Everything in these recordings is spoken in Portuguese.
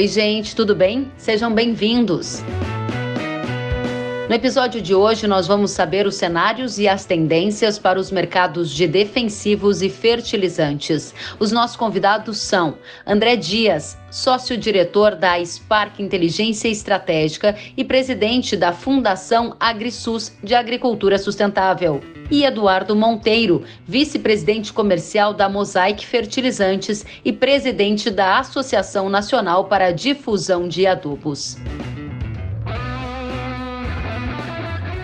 Oi, gente, tudo bem? Sejam bem-vindos. No episódio de hoje, nós vamos saber os cenários e as tendências para os mercados de defensivos e fertilizantes. Os nossos convidados são André Dias, sócio-diretor da Spark Inteligência Estratégica e presidente da Fundação AgriSUS de Agricultura Sustentável. E Eduardo Monteiro, vice-presidente comercial da Mosaic Fertilizantes e presidente da Associação Nacional para a Difusão de Adubos.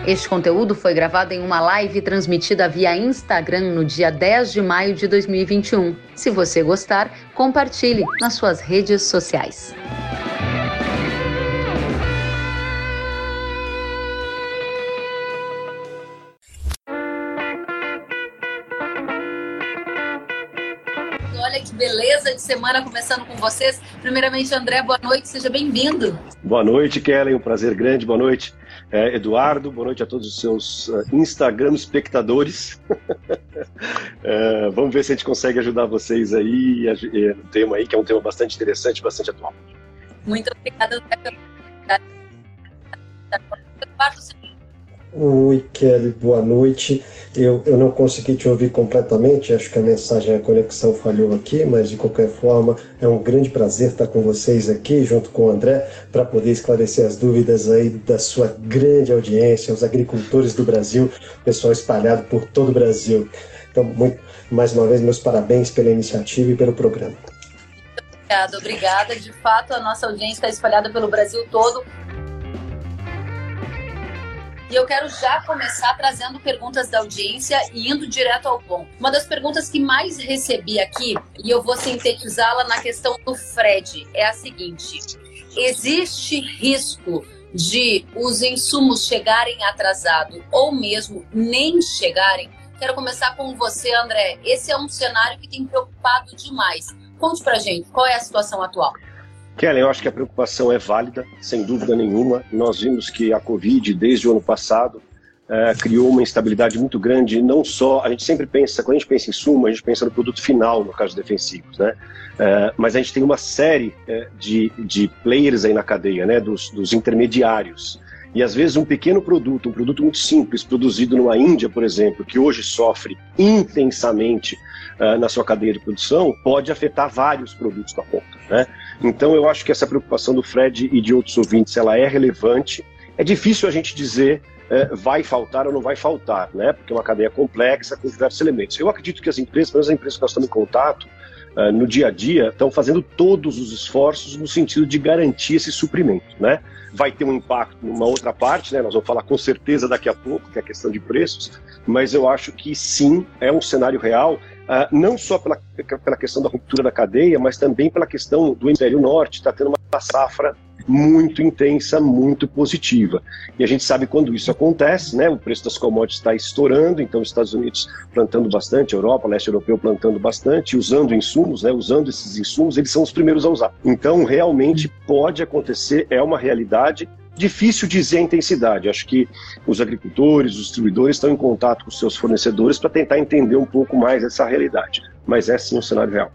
Este conteúdo foi gravado em uma live transmitida via Instagram no dia 10 de maio de 2021. Se você gostar, compartilhe nas suas redes sociais. Olha que beleza de semana começando com vocês. Primeiramente, André, boa noite, seja bem-vindo. Boa noite, Kellen, um prazer grande, boa noite. É, Eduardo, boa noite a todos os seus uh, Instagram espectadores. é, vamos ver se a gente consegue ajudar vocês aí no tema aí, que é um tema bastante interessante, bastante atual. Muito obrigada, Eduardo. Oi, Kelly, boa noite. Eu, eu não consegui te ouvir completamente, acho que a mensagem, a conexão falhou aqui, mas de qualquer forma é um grande prazer estar com vocês aqui, junto com o André, para poder esclarecer as dúvidas aí da sua grande audiência, os agricultores do Brasil, pessoal espalhado por todo o Brasil. Então, muito, mais uma vez, meus parabéns pela iniciativa e pelo programa. Obrigada, obrigada. De fato, a nossa audiência está espalhada pelo Brasil todo. E eu quero já começar trazendo perguntas da audiência e indo direto ao ponto. Uma das perguntas que mais recebi aqui, e eu vou sintetizá-la na questão do Fred, é a seguinte: existe risco de os insumos chegarem atrasados ou mesmo nem chegarem? Quero começar com você, André. Esse é um cenário que tem preocupado demais. Conte pra gente, qual é a situação atual? Kellen, eu acho que a preocupação é válida, sem dúvida nenhuma. Nós vimos que a Covid, desde o ano passado, é, criou uma instabilidade muito grande. Não só, a gente sempre pensa, quando a gente pensa em suma, a gente pensa no produto final, no caso defensivos, né? É, mas a gente tem uma série é, de, de players aí na cadeia, né? Dos, dos intermediários. E às vezes um pequeno produto, um produto muito simples, produzido numa Índia, por exemplo, que hoje sofre intensamente uh, na sua cadeia de produção, pode afetar vários produtos da ponta. Né? Então eu acho que essa preocupação do Fred e de outros ouvintes ela é relevante. É difícil a gente dizer uh, vai faltar ou não vai faltar, né? porque é uma cadeia complexa com diversos elementos. Eu acredito que as empresas, pelo menos as empresas que nós estamos em contato, Uh, no dia a dia estão fazendo todos os esforços no sentido de garantir esse suprimento, né? Vai ter um impacto numa outra parte, né? Nós vamos falar com certeza daqui a pouco, que é a questão de preços, mas eu acho que sim, é um cenário real Uh, não só pela, pela questão da ruptura da cadeia, mas também pela questão do hemisfério norte, está tendo uma safra muito intensa, muito positiva. E a gente sabe quando isso acontece, né? O preço das commodities está estourando, então os Estados Unidos plantando bastante, Europa, leste europeu plantando bastante, usando insumos, né? Usando esses insumos, eles são os primeiros a usar. Então, realmente pode acontecer, é uma realidade difícil dizer a intensidade. Acho que os agricultores, os distribuidores estão em contato com seus fornecedores para tentar entender um pouco mais essa realidade. Mas é sim um cenário real.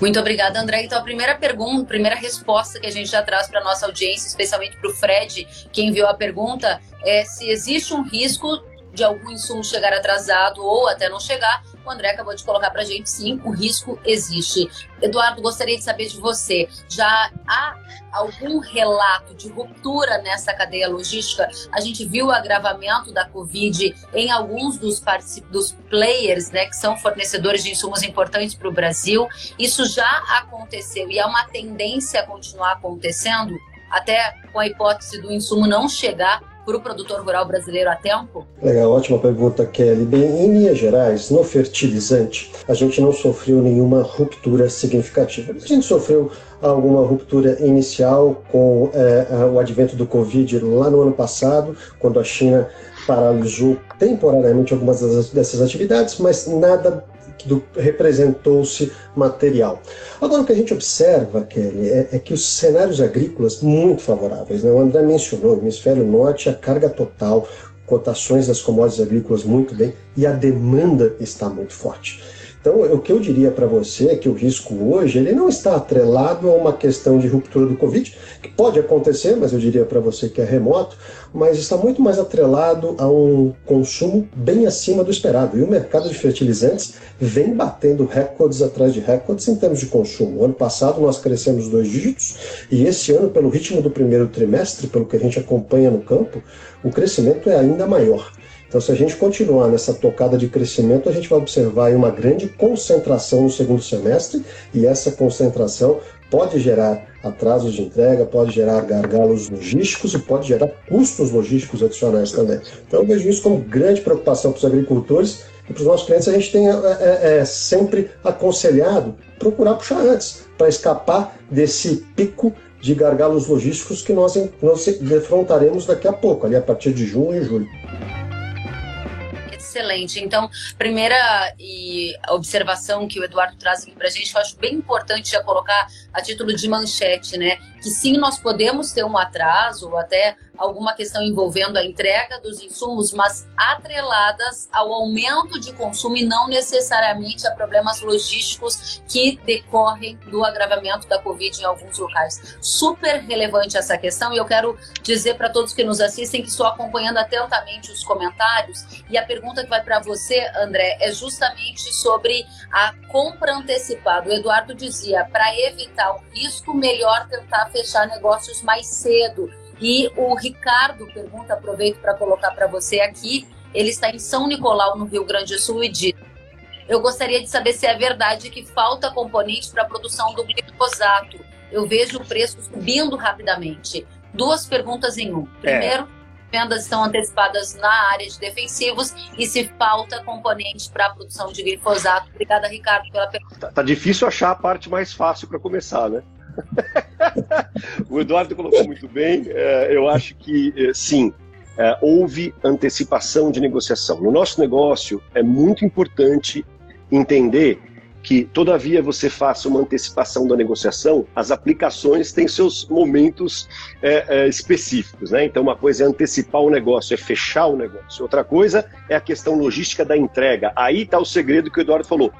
Muito obrigada, André. Então, a primeira pergunta, primeira resposta que a gente já traz para a nossa audiência, especialmente para o Fred, que enviou a pergunta, é se existe um risco de algum insumo chegar atrasado ou até não chegar, o André acabou de colocar para a gente, sim, o risco existe. Eduardo, gostaria de saber de você, já há algum relato de ruptura nessa cadeia logística? A gente viu o agravamento da Covid em alguns dos, dos players, né, que são fornecedores de insumos importantes para o Brasil. Isso já aconteceu e é uma tendência a continuar acontecendo, até com a hipótese do insumo não chegar para o produtor rural brasileiro a tempo? Legal, ótima pergunta, Kelly. Bem, em linhas gerais, no fertilizante, a gente não sofreu nenhuma ruptura significativa. A gente sofreu alguma ruptura inicial com é, o advento do Covid lá no ano passado, quando a China paralisou temporariamente algumas dessas atividades, mas nada representou-se material. Agora, o que a gente observa, Kelly, é, é que os cenários agrícolas muito favoráveis. Né? O André mencionou, o hemisfério norte, a carga total, cotações das commodities agrícolas muito bem e a demanda está muito forte. Então, o que eu diria para você é que o risco hoje ele não está atrelado a uma questão de ruptura do Covid, que pode acontecer, mas eu diria para você que é remoto, mas está muito mais atrelado a um consumo bem acima do esperado. E o mercado de fertilizantes vem batendo recordes atrás de recordes em termos de consumo. O ano passado nós crescemos dois dígitos e esse ano, pelo ritmo do primeiro trimestre, pelo que a gente acompanha no campo, o crescimento é ainda maior. Então, se a gente continuar nessa tocada de crescimento, a gente vai observar uma grande concentração no segundo semestre e essa concentração pode gerar atrasos de entrega, pode gerar gargalos logísticos e pode gerar custos logísticos adicionais também. Então, eu vejo isso como grande preocupação para os agricultores e para os nossos clientes. A gente tem é, é, é sempre aconselhado procurar puxar antes, para escapar desse pico de gargalos logísticos que nós, nós defrontaremos daqui a pouco, ali a partir de junho e julho excelente. Então, primeira e observação que o Eduardo traz aqui para a gente, eu acho bem importante já colocar a título de manchete, né? Que sim, nós podemos ter um atraso ou até alguma questão envolvendo a entrega dos insumos, mas atreladas ao aumento de consumo e não necessariamente a problemas logísticos que decorrem do agravamento da Covid em alguns locais. Super relevante essa questão e eu quero dizer para todos que nos assistem que estou acompanhando atentamente os comentários e a pergunta que vai para você, André, é justamente sobre a compra antecipada. O Eduardo dizia, para evitar o risco, melhor tentar fechar negócios mais cedo e o Ricardo pergunta, aproveito para colocar para você aqui, ele está em São Nicolau, no Rio Grande do Sul, e diz: Eu gostaria de saber se é verdade que falta componente para a produção do glifosato. Eu vejo o preço subindo rapidamente. Duas perguntas em um. É. Primeiro. Vendas estão antecipadas na área de defensivos e se falta componente para a produção de glifosato. Obrigada, Ricardo, pela pergunta. Tá, tá difícil achar a parte mais fácil para começar, né? o Eduardo colocou muito bem. É, eu acho que é, sim, é, houve antecipação de negociação. No nosso negócio é muito importante entender que, todavia, você faça uma antecipação da negociação, as aplicações têm seus momentos é, é, específicos. Né? Então, uma coisa é antecipar o negócio, é fechar o negócio. Outra coisa é a questão logística da entrega. Aí está o segredo que o Eduardo falou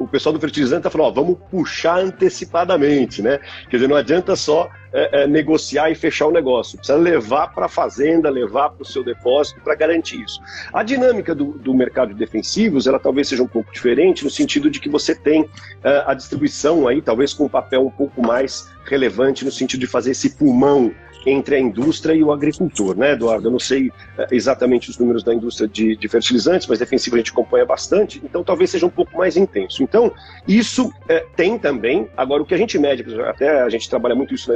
o pessoal do fertilizante está falando, ó, vamos puxar antecipadamente, né? Quer dizer, não adianta só é, é, negociar e fechar o negócio, precisa levar para a fazenda, levar para o seu depósito para garantir isso. A dinâmica do, do, mercado de defensivos, ela talvez seja um pouco diferente, no sentido de que você tem é, a distribuição aí, talvez com um papel um pouco mais relevante, no sentido de fazer esse pulmão entre a indústria e o agricultor, né, Eduardo? Eu não sei é, exatamente os números da indústria de, de fertilizantes, mas defensivo a gente acompanha bastante, então talvez seja um pouco mais intenso. Então, isso é, tem também, agora o que a gente mede, até a gente trabalha muito isso na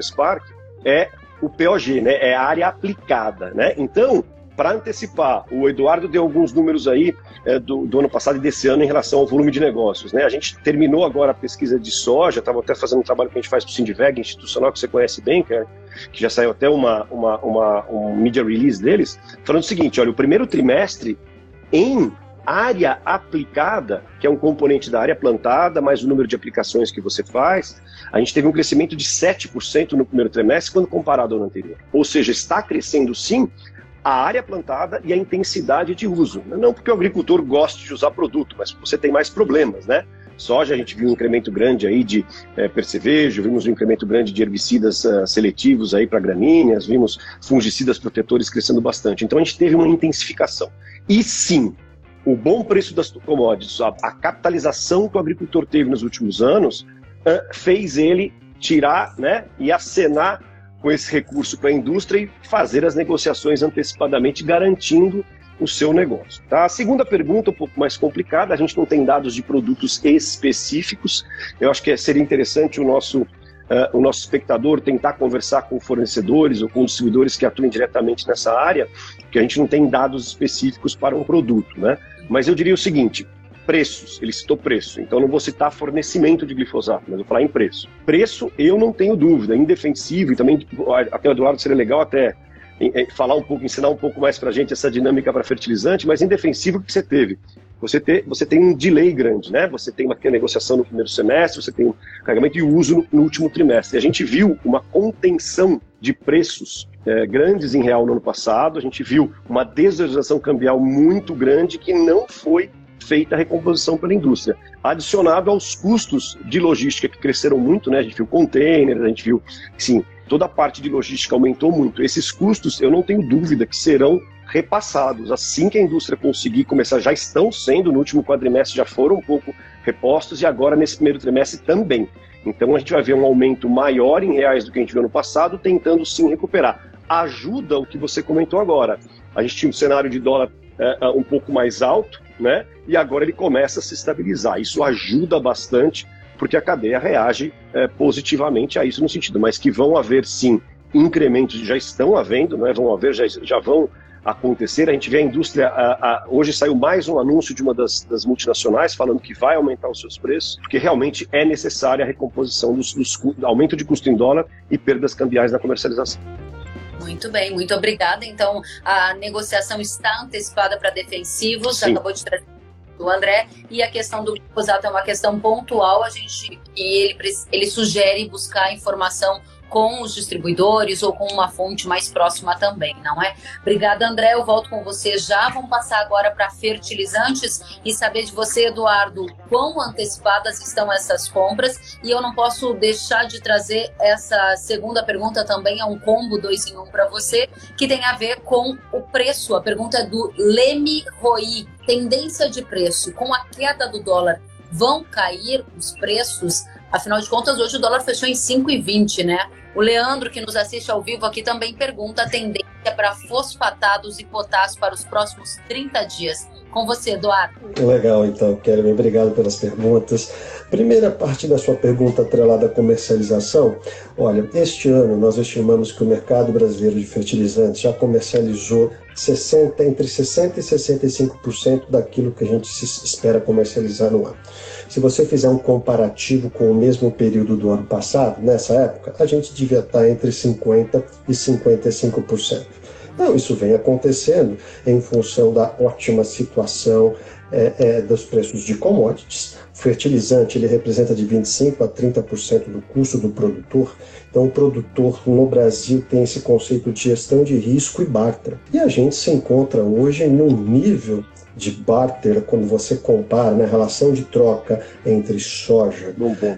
É o POG, né? É a área aplicada, né? Então, para antecipar, o Eduardo deu alguns números aí é, do, do, ano passado e desse ano em relação ao volume de negócios. Né? A gente terminou agora a pesquisa de soja, estava até fazendo um trabalho que a gente faz para o Sindiveg, institucional, que você conhece bem, que, é, que já saiu até uma, uma, uma, um media release deles, falando o seguinte, olha, o primeiro trimestre em área aplicada, que é um componente da área plantada, mais o número de aplicações que você faz, a gente teve um crescimento de 7% no primeiro trimestre quando comparado ao ano anterior. Ou seja, está crescendo sim, a área plantada e a intensidade de uso. Não porque o agricultor goste de usar produto, mas você tem mais problemas, né? Soja, a gente viu um incremento grande aí de é, percevejo, vimos um incremento grande de herbicidas uh, seletivos aí para gramíneas, vimos fungicidas protetores crescendo bastante. Então a gente teve uma intensificação. E sim, o bom preço das commodities, a, a capitalização que o agricultor teve nos últimos anos, fez ele tirar né, e acenar com esse recurso para a indústria e fazer as negociações antecipadamente, garantindo o seu negócio. Tá? A segunda pergunta, um pouco mais complicada, a gente não tem dados de produtos específicos. Eu acho que seria interessante o nosso, uh, o nosso espectador tentar conversar com fornecedores ou com distribuidores que atuem diretamente nessa área, porque a gente não tem dados específicos para um produto. Né? Mas eu diria o seguinte: preços, ele citou preço, então não vou citar fornecimento de glifosato, mas vou falar em preço. Preço, eu não tenho dúvida, indefensivo, e também até o Eduardo seria legal até falar um pouco, ensinar um pouco mais para a gente essa dinâmica para fertilizante, mas indefensivo que você teve. Você, ter, você tem um delay grande, né? Você tem uma negociação no primeiro semestre, você tem um carregamento e uso no, no último trimestre. E a gente viu uma contenção de preços é, grandes em real no ano passado, a gente viu uma desvalorização cambial muito grande que não foi feita a recomposição pela indústria, adicionado aos custos de logística que cresceram muito, né? A gente viu containers, a gente viu, sim, toda a parte de logística aumentou muito. Esses custos, eu não tenho dúvida que serão repassados. Assim que a indústria conseguir começar, já estão sendo no último quadrimestre, já foram um pouco repostos e agora nesse primeiro trimestre também. Então a gente vai ver um aumento maior em reais do que a gente viu no passado, tentando sim recuperar. Ajuda o que você comentou agora. A gente tinha um cenário de dólar é um pouco mais alto, né? E agora ele começa a se estabilizar. Isso ajuda bastante, porque a cadeia reage é, positivamente a isso no sentido, mas que vão haver sim incrementos, já estão havendo, né? Vão haver, já, já vão acontecer. A gente vê a indústria. Hoje saiu mais um anúncio de uma das, das, multinacionais falando que vai aumentar os seus preços, porque realmente é necessária a recomposição dos, dos aumento de custo em dólar e perdas cambiais na comercialização. Muito bem, muito obrigada. Então, a negociação está antecipada para defensivos, Sim. acabou de trazer do André, e a questão do glifosato é uma questão pontual, a gente e ele, ele sugere buscar informação com os distribuidores ou com uma fonte mais próxima também, não é? Obrigada, André. Eu volto com você já. Vamos passar agora para fertilizantes e saber de você, Eduardo, quão antecipadas estão essas compras. E eu não posso deixar de trazer essa segunda pergunta também, é um combo dois em um para você, que tem a ver com o preço. A pergunta é do Leme Roi. Tendência de preço. Com a queda do dólar, vão cair os preços? Afinal de contas, hoje o dólar fechou em 5,20, né? O Leandro, que nos assiste ao vivo aqui, também pergunta a tendência para fosfatados e potássio para os próximos 30 dias. Com você, Eduardo. Legal, então, Kelly. Obrigado pelas perguntas. Primeira parte da sua pergunta atrelada à comercialização. Olha, este ano nós estimamos que o mercado brasileiro de fertilizantes já comercializou 60, entre 60% e 65% daquilo que a gente espera comercializar no ano. Se você fizer um comparativo com o mesmo período do ano passado, nessa época, a gente devia estar entre 50% e 55%. Então, isso vem acontecendo em função da ótima situação é, é, dos preços de commodities. Fertilizante ele representa de 25% a 30% do custo do produtor. Então, o produtor no Brasil tem esse conceito de gestão de risco e barter. E a gente se encontra hoje num nível de barter, quando você compara na né, relação de troca entre soja,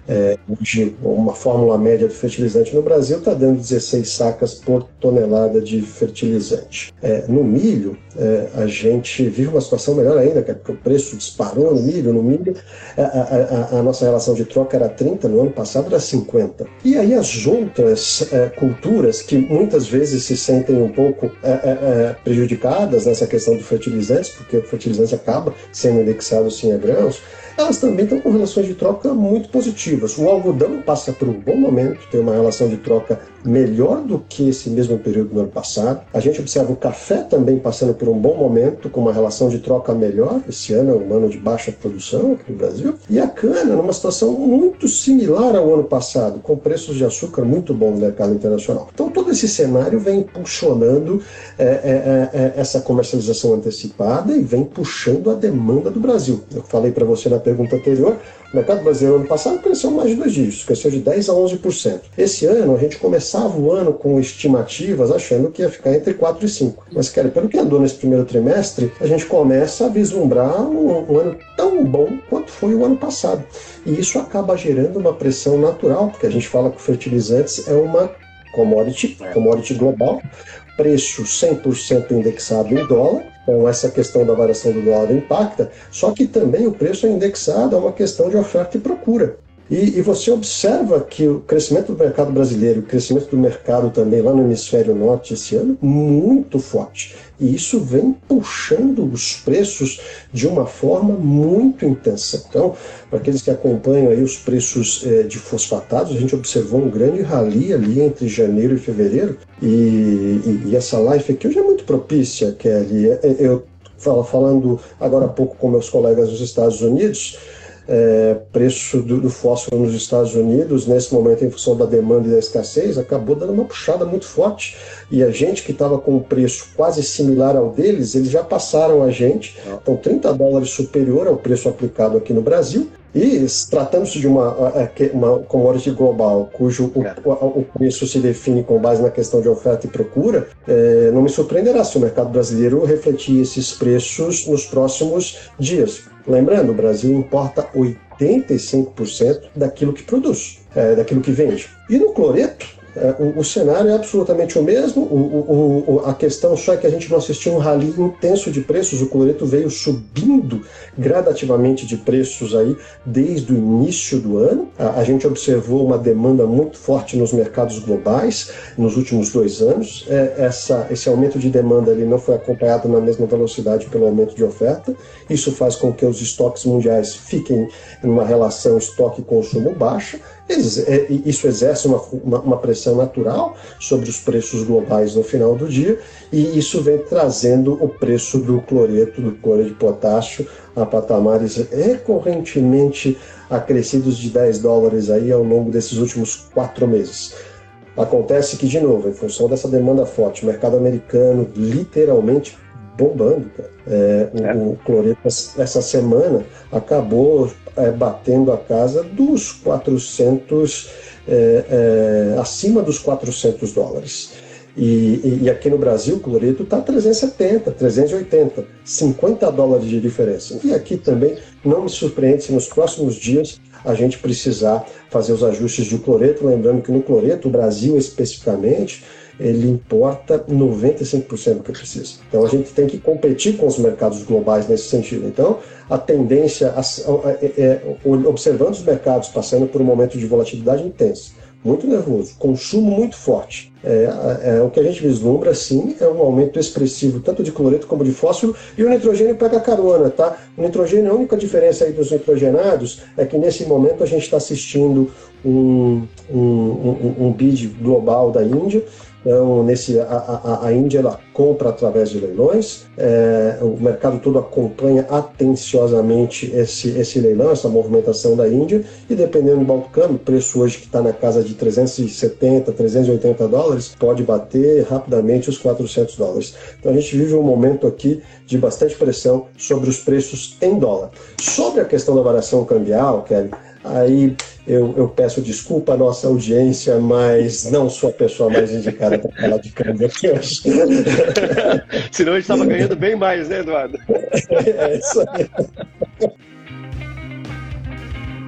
é, hoje uma fórmula média do fertilizante no Brasil está dando 16 sacas por tonelada de fertilizante. É, no milho, é, a gente vive uma situação melhor ainda, porque o preço disparou no milho. No milho, a, a, a, nossa relação de troca era 30, no ano passado era 50. E aí as outras é, culturas que muitas vezes se sentem um pouco é, é, é prejudicadas nessa questão do fertilizante, porque o fertilizante acaba sendo indexado sim a grãos, elas também estão com relações de troca muito positivas. O algodão passa por um bom momento, tem uma relação de troca melhor do que esse mesmo período do ano passado. A gente observa o café também passando por um bom momento, com uma relação de troca melhor. Esse ano é um ano de baixa produção aqui no Brasil. E a cana, numa situação muito similar ao ano passado, com preços de açúcar muito bons no mercado internacional. Então, todo esse cenário vem impulsionando é, é, é, é essa comercialização antecipada e vem puxando a demanda do Brasil. Eu falei para você na pergunta anterior, o mercado brasileiro ano passado cresceu mais de dois dígitos, cresceu de 10% a 11%. Esse ano, a gente começava o ano com estimativas achando que ia ficar entre 4% e 5%. Mas, cara, pelo que andou nesse primeiro trimestre, a gente começa a vislumbrar um, um ano tão bom quanto foi o ano passado. E isso acaba gerando uma pressão natural, porque a gente fala que fertilizantes é uma commodity, commodity global, preço 100% indexado em dólar, então, essa questão da variação do dólar impacta, só que também o preço é indexado a uma questão de oferta e procura. E, e, você observa que o crescimento do mercado brasileiro, o crescimento do mercado também lá no hemisfério norte esse ano, muito forte. E isso vem puxando os preços de uma forma muito intensa. Então, para aqueles que acompanham aí os preços eh, de fosfatados, a gente observou um grande rally ali entre janeiro e fevereiro. E, e, e essa live aqui hoje é muito propícia, Kelly. É, é, eu falando agora há pouco com meus colegas dos Estados Unidos, é, preço do, do, fósforo nos Estados Unidos, nesse momento, em função da demanda e da escassez, acabou dando uma puxada muito forte. E a gente que estava com um preço quase similar ao deles, eles já passaram a gente, então 30 dólares superior ao preço aplicado aqui no Brasil. E tratando-se de uma, uma commodity global, cujo é. o, o, preço se define com base na questão de oferta e procura, é, não me surpreenderá se o mercado brasileiro refletir esses preços nos próximos dias. Lembrando, o Brasil importa 85% daquilo que produz, é, daquilo que vende. E no cloreto, o, o, cenário é absolutamente o mesmo. O, o, a questão só é que a gente não assistiu um rally intenso de preços. O cloreto veio subindo gradativamente de preços aí desde o início do ano. A, a gente observou uma demanda muito forte nos mercados globais nos últimos dois anos. É, essa, esse aumento de demanda ali não foi acompanhado na mesma velocidade pelo aumento de oferta. Isso faz com que os estoques mundiais fiquem numa relação estoque-consumo baixa. É, isso exerce uma, uma, uma, pressão natural sobre os preços globais no final do dia, e isso vem trazendo o preço do cloreto, do cloreto de potássio, a patamares recorrentemente acrescidos de 10 dólares aí ao longo desses últimos quatro meses. Acontece que, de novo, em função dessa demanda forte, o mercado americano literalmente bombando. É, o, é. o cloreto essa semana acabou é, batendo a casa dos 400, é, é, acima dos 400 dólares. E, e, aqui no Brasil, o cloreto está 370, 380, 50 dólares de diferença. E aqui também não me surpreende se nos próximos dias a gente precisar fazer os ajustes de cloreto. Lembrando que no cloreto, o Brasil especificamente, ele importa 95% do que precisa. Então a gente tem que competir com os mercados globais nesse sentido. Então a tendência, é, é, observando os mercados passando por um momento de volatilidade intensa, muito nervoso, consumo muito forte. É, é, o que a gente vislumbra, sim, é um aumento expressivo tanto de cloreto como de fósforo, e o nitrogênio pega carona, tá? O nitrogênio, a única diferença aí dos nitrogenados é que nesse momento a gente está assistindo um, um, um, um bid global da Índia, então, nesse, a, a, a Índia ela compra através de leilões, é, o mercado todo acompanha atenciosamente esse, esse leilão, essa movimentação da Índia, e dependendo do balcão, o preço hoje que está na casa de 370, 380 dólares, pode bater rapidamente os 400 dólares. Então a gente vive um momento aqui de bastante pressão sobre os preços em dólar. Sobre a questão da variação cambial, Kelly, aí eu, eu, peço desculpa à nossa audiência, mas não sou a pessoa mais indicada para falar de câmbio aqui hoje. Senão a gente estava ganhando bem mais, né, Eduardo? É isso aí.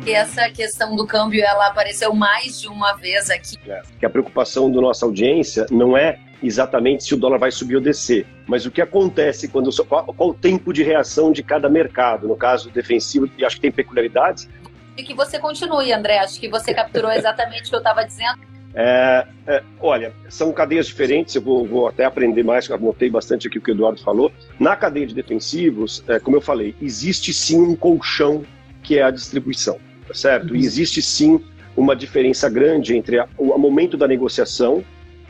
E essa questão do câmbio, ela apareceu mais de uma vez aqui. É, que a preocupação da nossa audiência não é exatamente se o dólar vai subir ou descer, mas o que acontece quando qual, qual o tempo de reação de cada mercado, no caso defensivo, e acho que tem peculiaridades, e que você continue, André. Acho que você capturou exatamente o que eu estava dizendo. É, é, olha, são cadeias diferentes, eu vou, vou, até aprender mais, eu anotei bastante aqui o que o Eduardo falou. Na cadeia de defensivos, é, como eu falei, existe sim um colchão que é a distribuição, tá certo? Uhum. E existe sim uma diferença grande entre a, o momento da negociação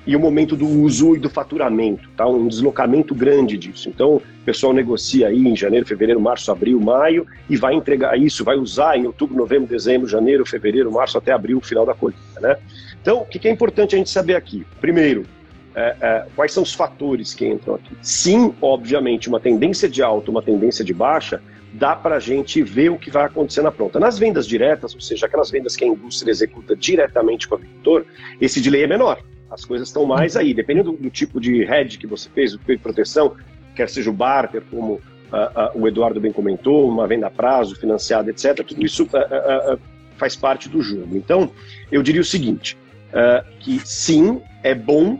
e o momento do uso e do faturamento, tá? Um deslocamento grande disso. Então, o pessoal negocia aí em janeiro, fevereiro, março, abril, maio e vai entregar isso, vai usar em outubro, novembro, dezembro, janeiro, fevereiro, março até abril, final da colheita, né? Então, o que é importante a gente saber aqui? Primeiro, é, é, quais são os fatores que entram aqui? Sim, obviamente, uma tendência de alta, uma tendência de baixa, dá para a gente ver o que vai acontecer na pronta. Nas vendas diretas, ou seja, aquelas vendas que a indústria executa diretamente com o agricultor, esse delay é menor as coisas estão mais aí. Dependendo do, do tipo de hedge que você fez, o tipo de proteção, quer seja o barter, como uh, uh, o Eduardo bem comentou, uma venda a prazo, financiada, etc., tudo isso uh, faz parte do jogo. Então, eu diria o seguinte, que sim, é bom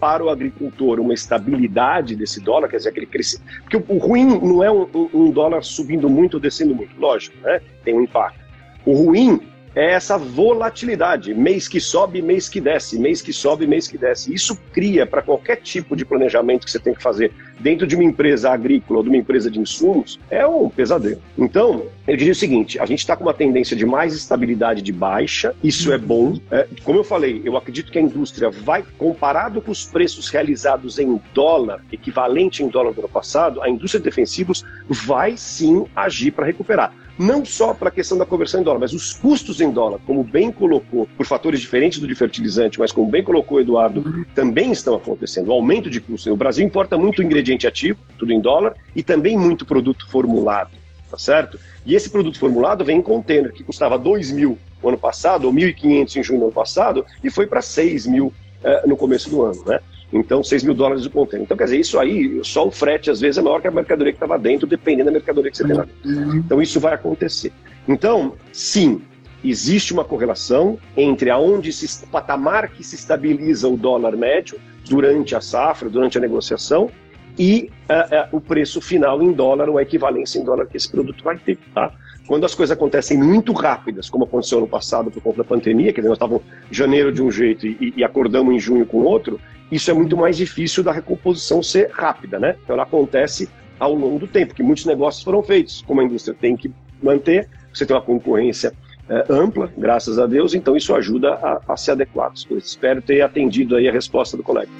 para o agricultor uma estabilidade desse dólar, quer dizer, aquele crescimento. Porque o, ruim não é um, um, dólar subindo muito ou descendo muito, lógico, né? tem um impacto. O ruim é essa volatilidade, mês que sobe, mês que desce, mês que sobe, mês que desce. Isso cria para qualquer tipo de planejamento que você tem que fazer dentro de uma empresa agrícola ou de uma empresa de insumos, é um pesadelo. Então, eu diria o seguinte: a gente está com uma tendência de mais estabilidade de baixa, isso é bom. É, como eu falei, eu acredito que a indústria vai, comparado com os preços realizados em dólar, equivalente em dólar do ano passado, a indústria de defensivos vai sim agir para recuperar não só para a questão da conversão em dólar, mas os custos em dólar, como bem colocou, por fatores diferentes do de fertilizante, mas como bem colocou Eduardo, também estão acontecendo. O aumento de custos. O Brasil importa muito ingrediente ativo, tudo em dólar, e também muito produto formulado. tá certo? E esse produto formulado vem em container, que custava 2 mil no ano passado, ou 1.500 em junho do ano passado, e foi para 6 mil uh, no começo do ano, né? Então, 6 mil dólares o container. Então, quer dizer, isso aí, só o frete às vezes é maior que a mercadoria que estava dentro, dependendo da mercadoria que você tem lá dentro. Uhum. Então, isso vai acontecer. Então, sim, existe uma correlação entre aonde se, o patamar que se estabiliza o dólar médio durante a safra, durante a negociação, e uh, uh, o preço final em dólar, ou a equivalência em dólar que esse produto vai ter. Tá? Quando as coisas acontecem muito rápidas, como aconteceu no passado por conta da pandemia, que nós estávamos em janeiro de um jeito e, e acordamos em junho com outro, isso é muito mais difícil da recomposição ser rápida, né? Então ela acontece ao longo do tempo, que muitos negócios foram feitos, como a indústria tem que manter, você tem uma concorrência é, ampla, graças a Deus, então isso ajuda a, a se adequar às coisas. Espero ter atendido aí a resposta do colega.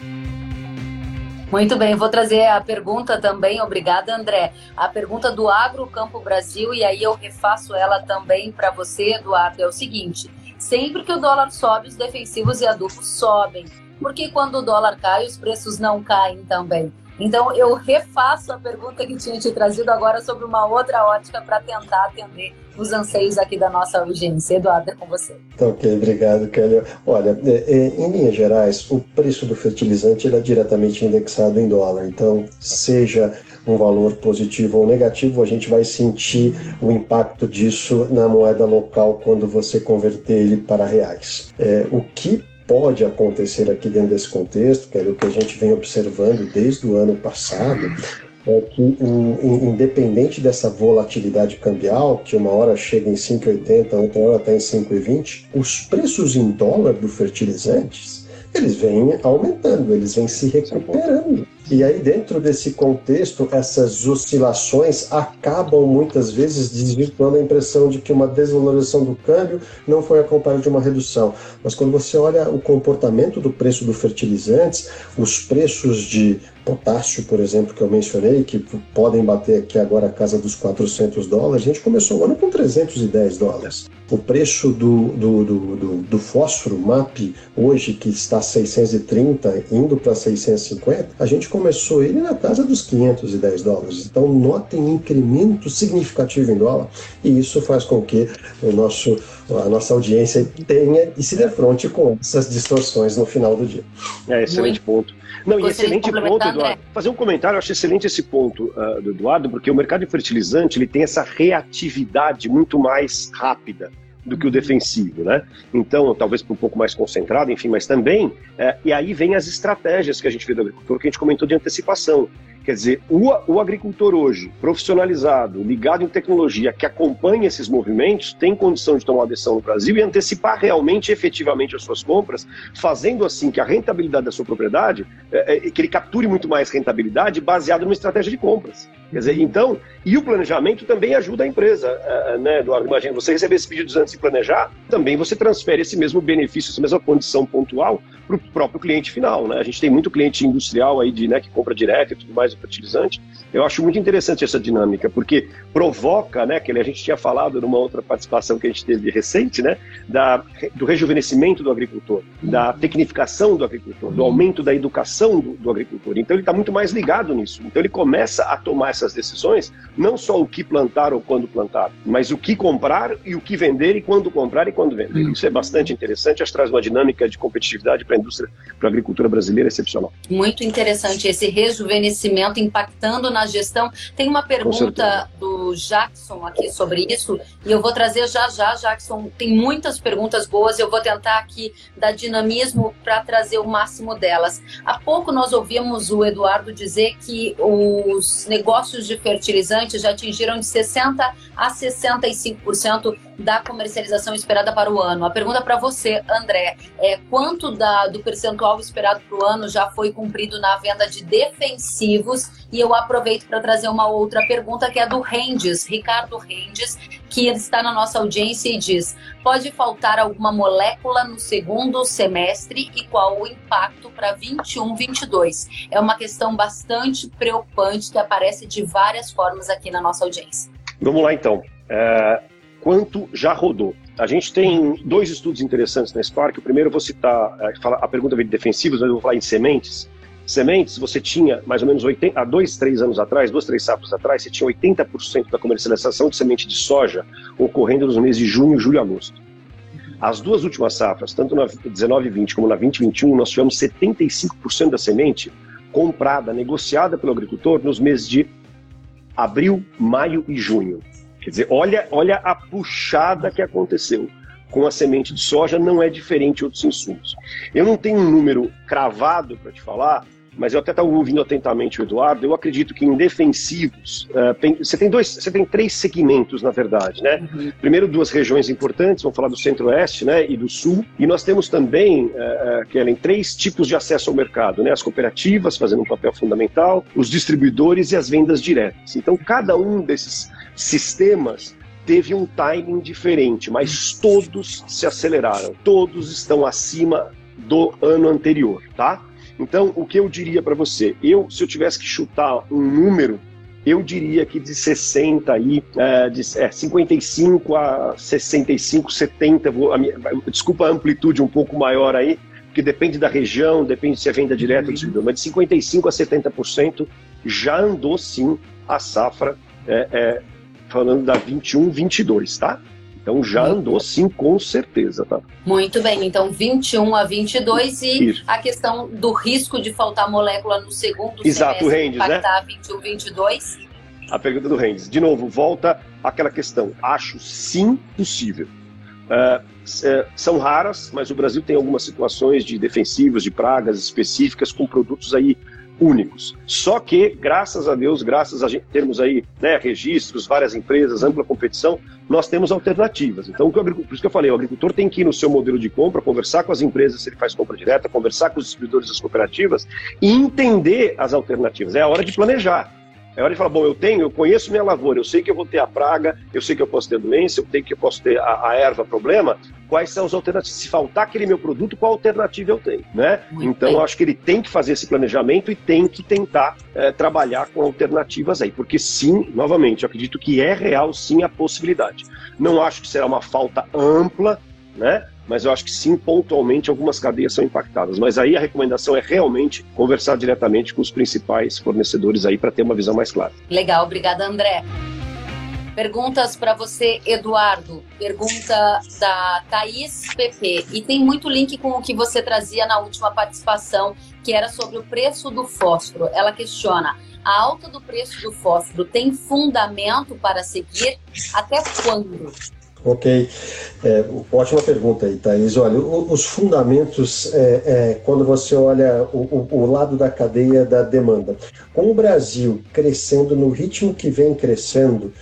Muito bem, vou trazer a pergunta também, obrigada André. A pergunta do Agro Campo Brasil, e aí eu refaço ela também para você, Eduardo, é o seguinte: sempre que o dólar sobe, os defensivos e adubos sobem. Porque quando o dólar cai, os preços não caem também? Então, eu refaço a pergunta que tinha te trazido agora sobre uma outra ótica para tentar atender os anseios aqui da nossa audiência. Eduardo, é com você. Tá ok, obrigado, Kelly. Olha, é, é, em linhas gerais, o preço do fertilizante é diretamente indexado em dólar. Então, seja um valor positivo ou negativo, a gente vai sentir o impacto disso na moeda local quando você converter ele para reais. É, o que pode acontecer aqui dentro desse contexto, que é o que a gente vem observando desde o ano passado, é que, independente dessa volatilidade cambial, que uma hora chega em 5,80, outra hora está em 5,20, os preços em dólar do fertilizantes, eles vêm aumentando, eles vêm se recuperando. E aí, dentro desse contexto, essas oscilações acabam muitas vezes desvirtuando a impressão de que uma desvalorização do câmbio não foi acompanhada de uma redução. Mas quando você olha o comportamento do preço dos fertilizantes, os preços de potássio, por exemplo, que eu mencionei, que podem bater aqui agora a casa dos 400 dólares, a gente começou o ano com 310 dólares. O preço do, do, do, do, do fósforo MAP, hoje, que está 630, indo para 650, a gente começou ele na casa dos 510 dólares. Então, notem um incremento significativo em dólar, e isso faz com que o nosso, a nossa audiência tenha e se defronte com essas distorções no final do dia. É, excelente ponto. Não, e excelente ponto, Eduardo. Fazer um comentário, eu acho excelente esse ponto uh, do Eduardo, porque o mercado de fertilizante ele tem essa reatividade muito mais rápida do que o defensivo, né? Então, talvez um pouco mais concentrado, enfim, mas também, é, e aí vem as estratégias que a gente vê do agricultor, que a gente comentou de antecipação. Quer dizer, o, o agricultor hoje, profissionalizado, ligado em tecnologia, que acompanha esses movimentos, tem condição de tomar uma decisão no Brasil e antecipar realmente, efetivamente, as suas compras, fazendo assim que a rentabilidade da sua propriedade, é, é, que ele capture muito mais rentabilidade baseado numa estratégia de compras. Quer dizer, então, e o planejamento também ajuda a empresa, é, é, né, Eduardo? Imagina, você receber esses pedidos antes de planejar, também você transfere esse mesmo benefício, essa mesma condição pontual para o próprio cliente final, né? A gente tem muito cliente industrial aí de, né, que compra direto e tudo mais fertilizante. Eu acho muito interessante essa dinâmica, porque provoca, né, que a gente tinha falado numa outra participação que a gente teve recente, né, da, do rejuvenescimento do agricultor, da tecnificação do agricultor, do aumento da educação do, do agricultor. Então ele está muito mais ligado nisso. Então ele começa a tomar essas decisões, não só o que plantar ou quando plantar, mas o que comprar e o que vender e quando comprar e quando vender. Isso é bastante interessante, acho que traz uma dinâmica de competitividade para a indústria, para a agricultura brasileira excepcional. Muito interessante esse rejuvenescimento impactando na gestão. Tem uma pergunta do Jackson aqui sobre isso e eu vou trazer já já, Jackson. Tem muitas perguntas boas, eu vou tentar aqui dar dinamismo para trazer o máximo delas. Há pouco nós ouvimos o Eduardo dizer que os negócios de fertilizantes já atingiram de 60 a 65% da comercialização esperada para o ano. A pergunta para você, André, é quanto da, do percentual esperado para o ano já foi cumprido na venda de defensivos? E eu aproveito para trazer uma outra pergunta que é do Rendes, Ricardo Rendes, que está na nossa audiência e diz: pode faltar alguma molécula no segundo semestre e qual o impacto para 21, 22? É uma questão bastante preocupante que aparece de várias formas aqui na nossa audiência. Vamos lá então. É, quanto já rodou? A gente tem dois estudos interessantes na Spark. O primeiro eu vou citar, é, a pergunta veio de defensivos, mas eu vou falar em sementes. sementes, você tinha mais ou menos 80, há dois, três anos atrás, duas, três safras atrás, você tinha 80% da comercialização de semente de soja ocorrendo nos meses de junho, julho e agosto. As duas últimas safras, tanto na 19 e 20 como na 20 e 21, nós tivemos 75% da semente comprada, negociada pelo agricultor nos meses de abril, maio e junho. Quer dizer, olha, olha a puxada que aconteceu com a semente de soja, não é diferente de outros insumos. Eu não tenho um número cravado para te falar, mas eu até estava ouvindo atentamente o Eduardo, eu acredito que em defensivos, uh, tem, você tem dois, você tem três segmentos, na verdade, né? Uhum. Primeiro, duas regiões importantes, vamos falar do centro-oeste né, e do sul, e nós temos também, uh, Kellen, três tipos de acesso ao mercado, né? As cooperativas fazendo um papel fundamental, os distribuidores e as vendas diretas. Então, cada um desses sistemas teve um timing diferente, mas todos se aceleraram, todos estão acima do ano anterior, tá? Então, o que eu diria para você? Eu, se eu tivesse que chutar um número, eu diria que de 60 aí, é, de é, 55 a 65, 70, vou, a minha, desculpa a amplitude um pouco maior aí, porque depende da região, depende se é venda direta ou distribuidor, mas de 55 a 70% já andou sim a safra, é, é, falando da 21, 22, tá? Então já andou sim, com certeza, tá? Muito bem, então 21 a 22 e Isso. a questão do risco de faltar molécula no segundo Exato, semestre Rendes, impactar né? 21, 22. A pergunta do Rendes. De novo, volta àquela questão. Acho sim possível. Uh, são raras, mas o Brasil tem algumas situações de defensivos, de pragas específicas com produtos aí únicos. Só que, graças a Deus, graças a gente termos aí né, registros, várias empresas, ampla competição, nós temos alternativas. Então, por isso que eu falei, o agricultor tem que ir no seu modelo de compra, conversar com as empresas se ele faz compra direta, conversar com os distribuidores das cooperativas e entender as alternativas. É a hora de planejar. É hora de falar, bom, eu tenho, eu conheço minha lavoura, eu sei que eu vou ter a praga, eu sei que eu posso ter doença, eu sei que eu posso ter a, a erva problema, quais são as alternativas? Se faltar aquele meu produto, qual alternativa eu tenho, né? Muito então, bem. eu acho que ele tem que fazer esse planejamento e tem que tentar é, trabalhar com alternativas aí, porque sim, novamente, eu acredito que é real sim a possibilidade. Não acho que será uma falta ampla, né? Mas eu acho que sim, pontualmente, algumas cadeias são impactadas. Mas aí a recomendação é realmente conversar diretamente com os principais fornecedores aí para ter uma visão mais clara. Legal, obrigada, André. Perguntas para você, Eduardo. Pergunta da Thaís PP. E tem muito link com o que você trazia na última participação, que era sobre o preço do fósforo. Ela questiona: a alta do preço do fósforo tem fundamento para seguir? Até quando? Ok, é, ótima pergunta aí, Thaís. Olha, os fundamentos, é, é, quando você olha o, o, lado da cadeia da demanda, com o Brasil crescendo no ritmo que vem crescendo,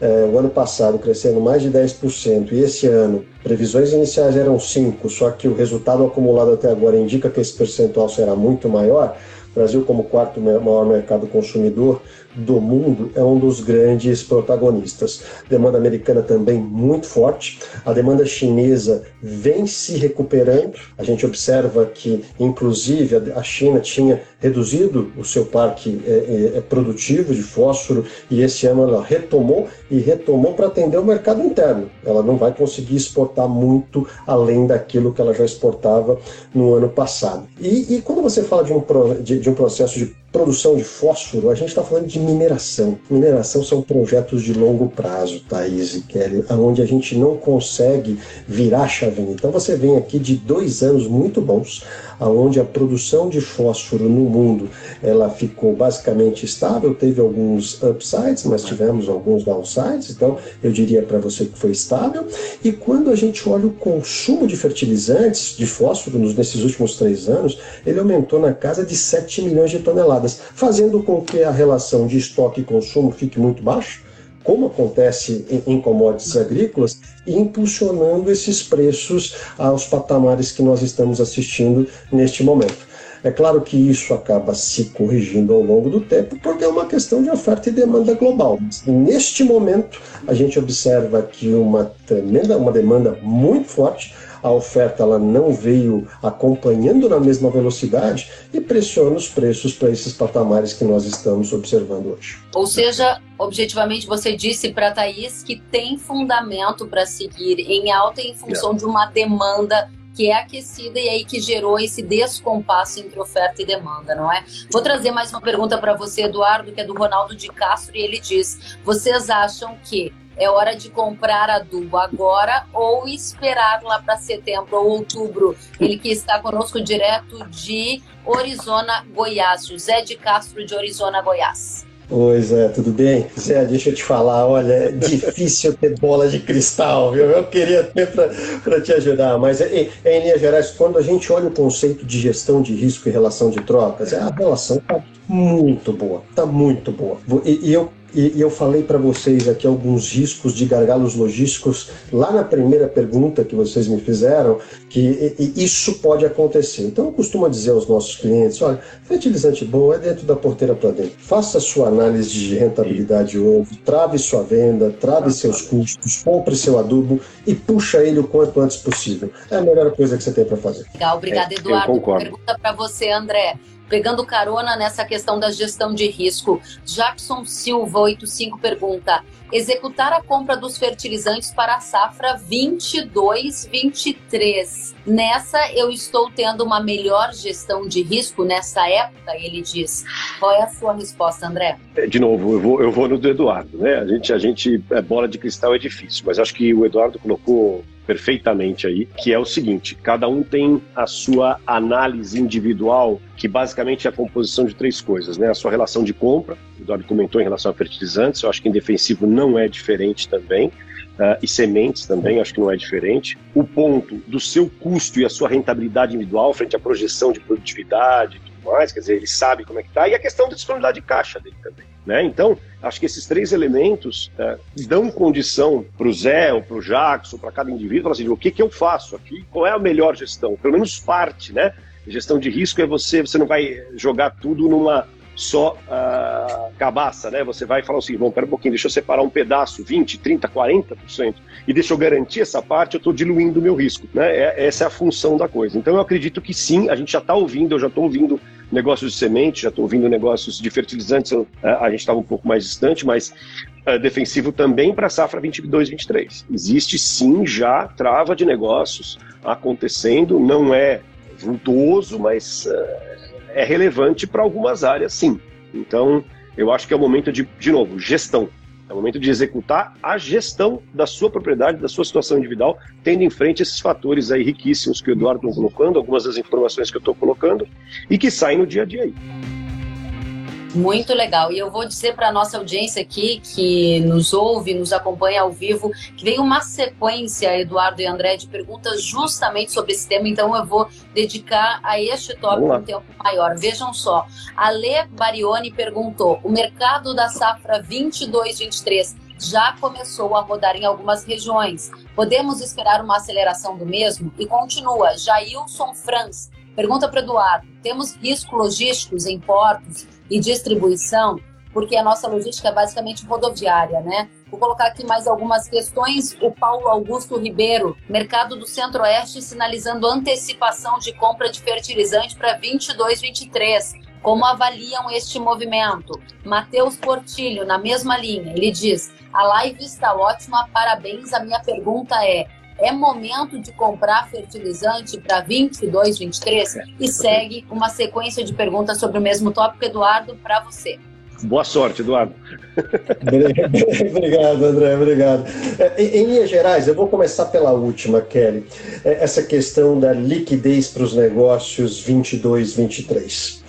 é, o ano passado crescendo mais de 10%, e esse ano previsões iniciais eram 5%, só que o resultado acumulado até agora indica que esse percentual será muito maior. O Brasil, como quarto maior mercado consumidor, do mundo é um dos grandes protagonistas. Demanda americana também muito forte. A demanda chinesa vem se recuperando. A gente observa que, inclusive, a China tinha reduzido o seu parque é, é, é, produtivo de fósforo e esse ano ela retomou e retomou para atender o mercado interno. Ela não vai conseguir exportar muito além daquilo que ela já exportava no ano passado. E, e quando você fala de um, de, de um processo de produção de fósforo, a gente está falando de mineração. Mineração são projetos de longo prazo, Thaís e Kelly, onde a gente não consegue virar a chavinha. Então você vem aqui de dois anos muito bons, onde a produção de fósforo no mundo ela ficou basicamente estável, teve alguns upsides, mas tivemos alguns downsides, então eu diria para você que foi estável. E quando a gente olha o consumo de fertilizantes de fósforo nesses últimos três anos, ele aumentou na casa de 7 milhões de toneladas, fazendo com que a relação de estoque e consumo fique muito baixa como acontece em, commodities agrícolas, impulsionando esses preços aos patamares que nós estamos assistindo neste momento. É claro que isso acaba se corrigindo ao longo do tempo, porque é uma questão de oferta e demanda global. neste momento, a gente observa que uma tremenda, uma demanda muito forte, a oferta ela não veio acompanhando na mesma velocidade e pressiona os preços para esses patamares que nós estamos observando hoje. Ou seja, objetivamente você disse para a Thaís que tem fundamento para seguir em alta em função é. de uma demanda que é aquecida e aí que gerou esse descompasso entre oferta e demanda, não é? Vou trazer mais uma pergunta para você, Eduardo, que é do Ronaldo de Castro, e ele diz: vocês acham que é hora de comprar adubo agora ou esperar lá para setembro ou outubro? Ele que está conosco direto de Orizona, Goiás. José de Castro de Orizona, Goiás. Oi, Zé, tudo bem? Zé, deixa eu te falar, olha, é difícil ter bola de cristal, viu? Eu queria ter para te ajudar, mas em, em linhas gerais, quando a gente olha o conceito de gestão de risco e relação de trocas, a relação está muito boa, está muito boa. E, e eu e, eu falei para vocês aqui alguns riscos de gargalos logísticos lá na primeira pergunta que vocês me fizeram, que isso pode acontecer. Então eu costumo dizer aos nossos clientes, olha, fertilizante bom é dentro da porteira para dentro. Faça a sua análise de rentabilidade hoje, trave sua venda, trave seus custos, compre seu adubo e puxa ele o quanto antes possível. É a melhor coisa que você tem para fazer. Legal, obrigada, é, Eduardo. Pergunta para você, André pegando carona nessa questão da gestão de risco. Jackson Silva, 85, pergunta: executar a compra dos fertilizantes para a safra 22-23. Nessa, eu estou tendo uma melhor gestão de risco nessa época, ele diz. Qual é a sua resposta, André? É, de novo, eu vou, eu vou no do Eduardo, né? A gente, a gente, é, bola de cristal é difícil, mas acho que o Eduardo colocou perfeitamente aí, que é o seguinte: cada um tem a sua análise individual, que basicamente é a composição de três coisas, né? A sua relação de compra, o Eduardo comentou em relação a fertilizantes, eu acho que em defensivo não é diferente também. Uh, e sementes também, acho que não é diferente. O ponto do seu custo e a sua rentabilidade individual frente à projeção de produtividade mais, quer dizer, ele sabe como é que está, e a questão da disponibilidade de caixa dele também. Né? Então, acho que esses três elementos é, dão condição para o Zé ou para o Jackson, para cada indivíduo, falar assim, o que, que eu faço aqui? Qual é a melhor gestão? Pelo menos parte, né? Gestão de risco é você, você não vai jogar tudo numa só uh, cabaça, né? Você vai falar assim, bom, pera um pouquinho, deixa eu separar um pedaço, 20, 30, 40%, e deixa eu garantir essa parte, eu estou diluindo o meu risco, né? É, essa é a função da coisa. Então eu acredito que sim, a gente já está ouvindo, eu já estou ouvindo negócios de semente, já estou ouvindo negócios de fertilizantes, a gente estava um pouco mais distante, mas uh, defensivo também para a safra 22-23. Existe sim já trava de negócios acontecendo, não é vultuoso, mas uh, é relevante para algumas áreas, sim. Então, eu acho que é o momento de, de novo, gestão. É o momento de executar a gestão da sua propriedade, da sua situação individual, tendo em frente esses fatores aí riquíssimos que o Eduardo está colocando, algumas das informações que eu estou colocando e que saem no dia a dia aí. Muito legal. E eu vou dizer para a nossa audiência aqui, que nos ouve, nos acompanha ao vivo, que vem uma sequência, Eduardo e André, de perguntas justamente sobre esse tema. Então eu vou dedicar a este tópico um tempo maior. Vejam só. A Lê Barioni perguntou: o mercado da safra 22-23 já começou a rodar em algumas regiões. Podemos esperar uma aceleração do mesmo? E continua, Jailson Franz pergunta para Eduardo: temos riscos logísticos em portos e distribuição, porque a nossa logística é basicamente rodoviária, né? Vou colocar aqui mais algumas questões. O Paulo Augusto Ribeiro, mercado do Centro-Oeste, sinalizando antecipação de compra de fertilizante para 22, 23. Como avaliam este movimento? Matheus Portilho, na mesma linha, ele diz: a live está ótima, parabéns. A minha pergunta é: é momento de comprar fertilizante para 22, 23? E segue uma sequência de perguntas sobre o mesmo tópico, Eduardo, para você. Boa sorte, Eduardo. obrigado, André, obrigado. É, em, linhas gerais, eu vou começar pela última, Kelly. É, essa questão da liquidez para os negócios 22, 23.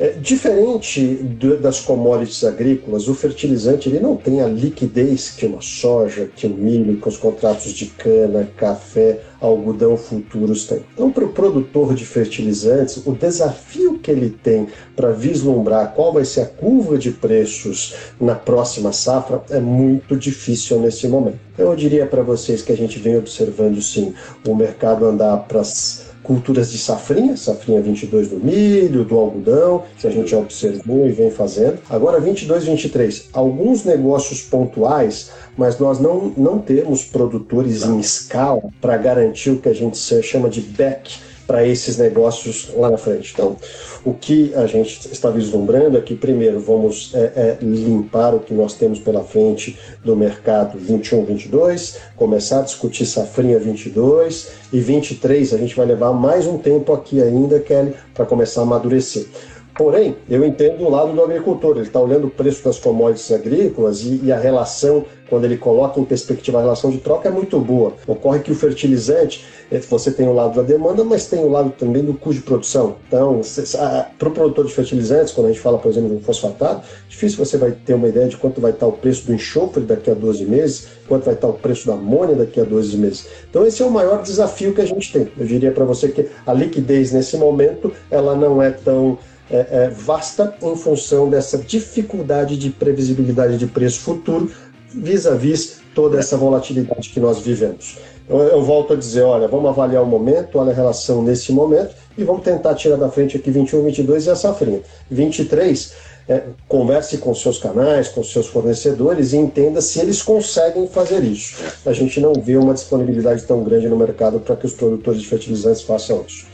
É, diferente das commodities agrícolas, o fertilizante ele não tem a liquidez que uma soja, que o milho, que os contratos de cana, café, algodão futuros têm. Então, para o produtor de fertilizantes, o desafio que ele tem para vislumbrar qual vai ser a curva de preços na próxima safra é muito difícil nesse momento. Eu diria para vocês que a gente vem observando sim o mercado andar para as culturas de safrinha, safrinha 22 do milho, do algodão, que a gente já observou e vem fazendo. Agora 22, 23, alguns negócios pontuais, mas nós não, não temos produtores em escala para garantir o que a gente chama de back para esses negócios lá na frente. Então, o que a gente está vislumbrando é que, primeiro, vamos é, é, limpar o que nós temos pela frente do mercado 21, 22, começar a discutir safrinha 22 e 23 a gente vai levar mais um tempo aqui ainda, Kelly, para começar a amadurecer. Porém, eu entendo o lado do agricultor, ele está olhando o preço das commodities agrícolas e, e, a relação, quando ele coloca em perspectiva a relação de troca, é muito boa. Ocorre que o fertilizante, é, você tem o lado da demanda, mas tem o lado também do custo de produção. Então, para o produtor de fertilizantes, quando a gente fala, por exemplo, do fosfatado, difícil você vai ter uma ideia de quanto vai estar o preço do enxofre daqui a 12 meses, quanto vai estar o preço da amônia daqui a 12 meses. Então, esse é o maior desafio que a gente tem. Eu diria para você que a liquidez, nesse momento, ela não é tão é, é, vasta em função dessa dificuldade de previsibilidade de preço futuro vis-à-vis -vis toda essa volatilidade que nós vivemos. Eu, eu, volto a dizer, olha, vamos avaliar o momento, olha a relação nesse momento e vamos tentar tirar da frente aqui 21, 22 e a safrinha. 23, é, converse com seus canais, com seus fornecedores e entenda se eles conseguem fazer isso. A gente não vê uma disponibilidade tão grande no mercado para que os produtores de fertilizantes façam isso.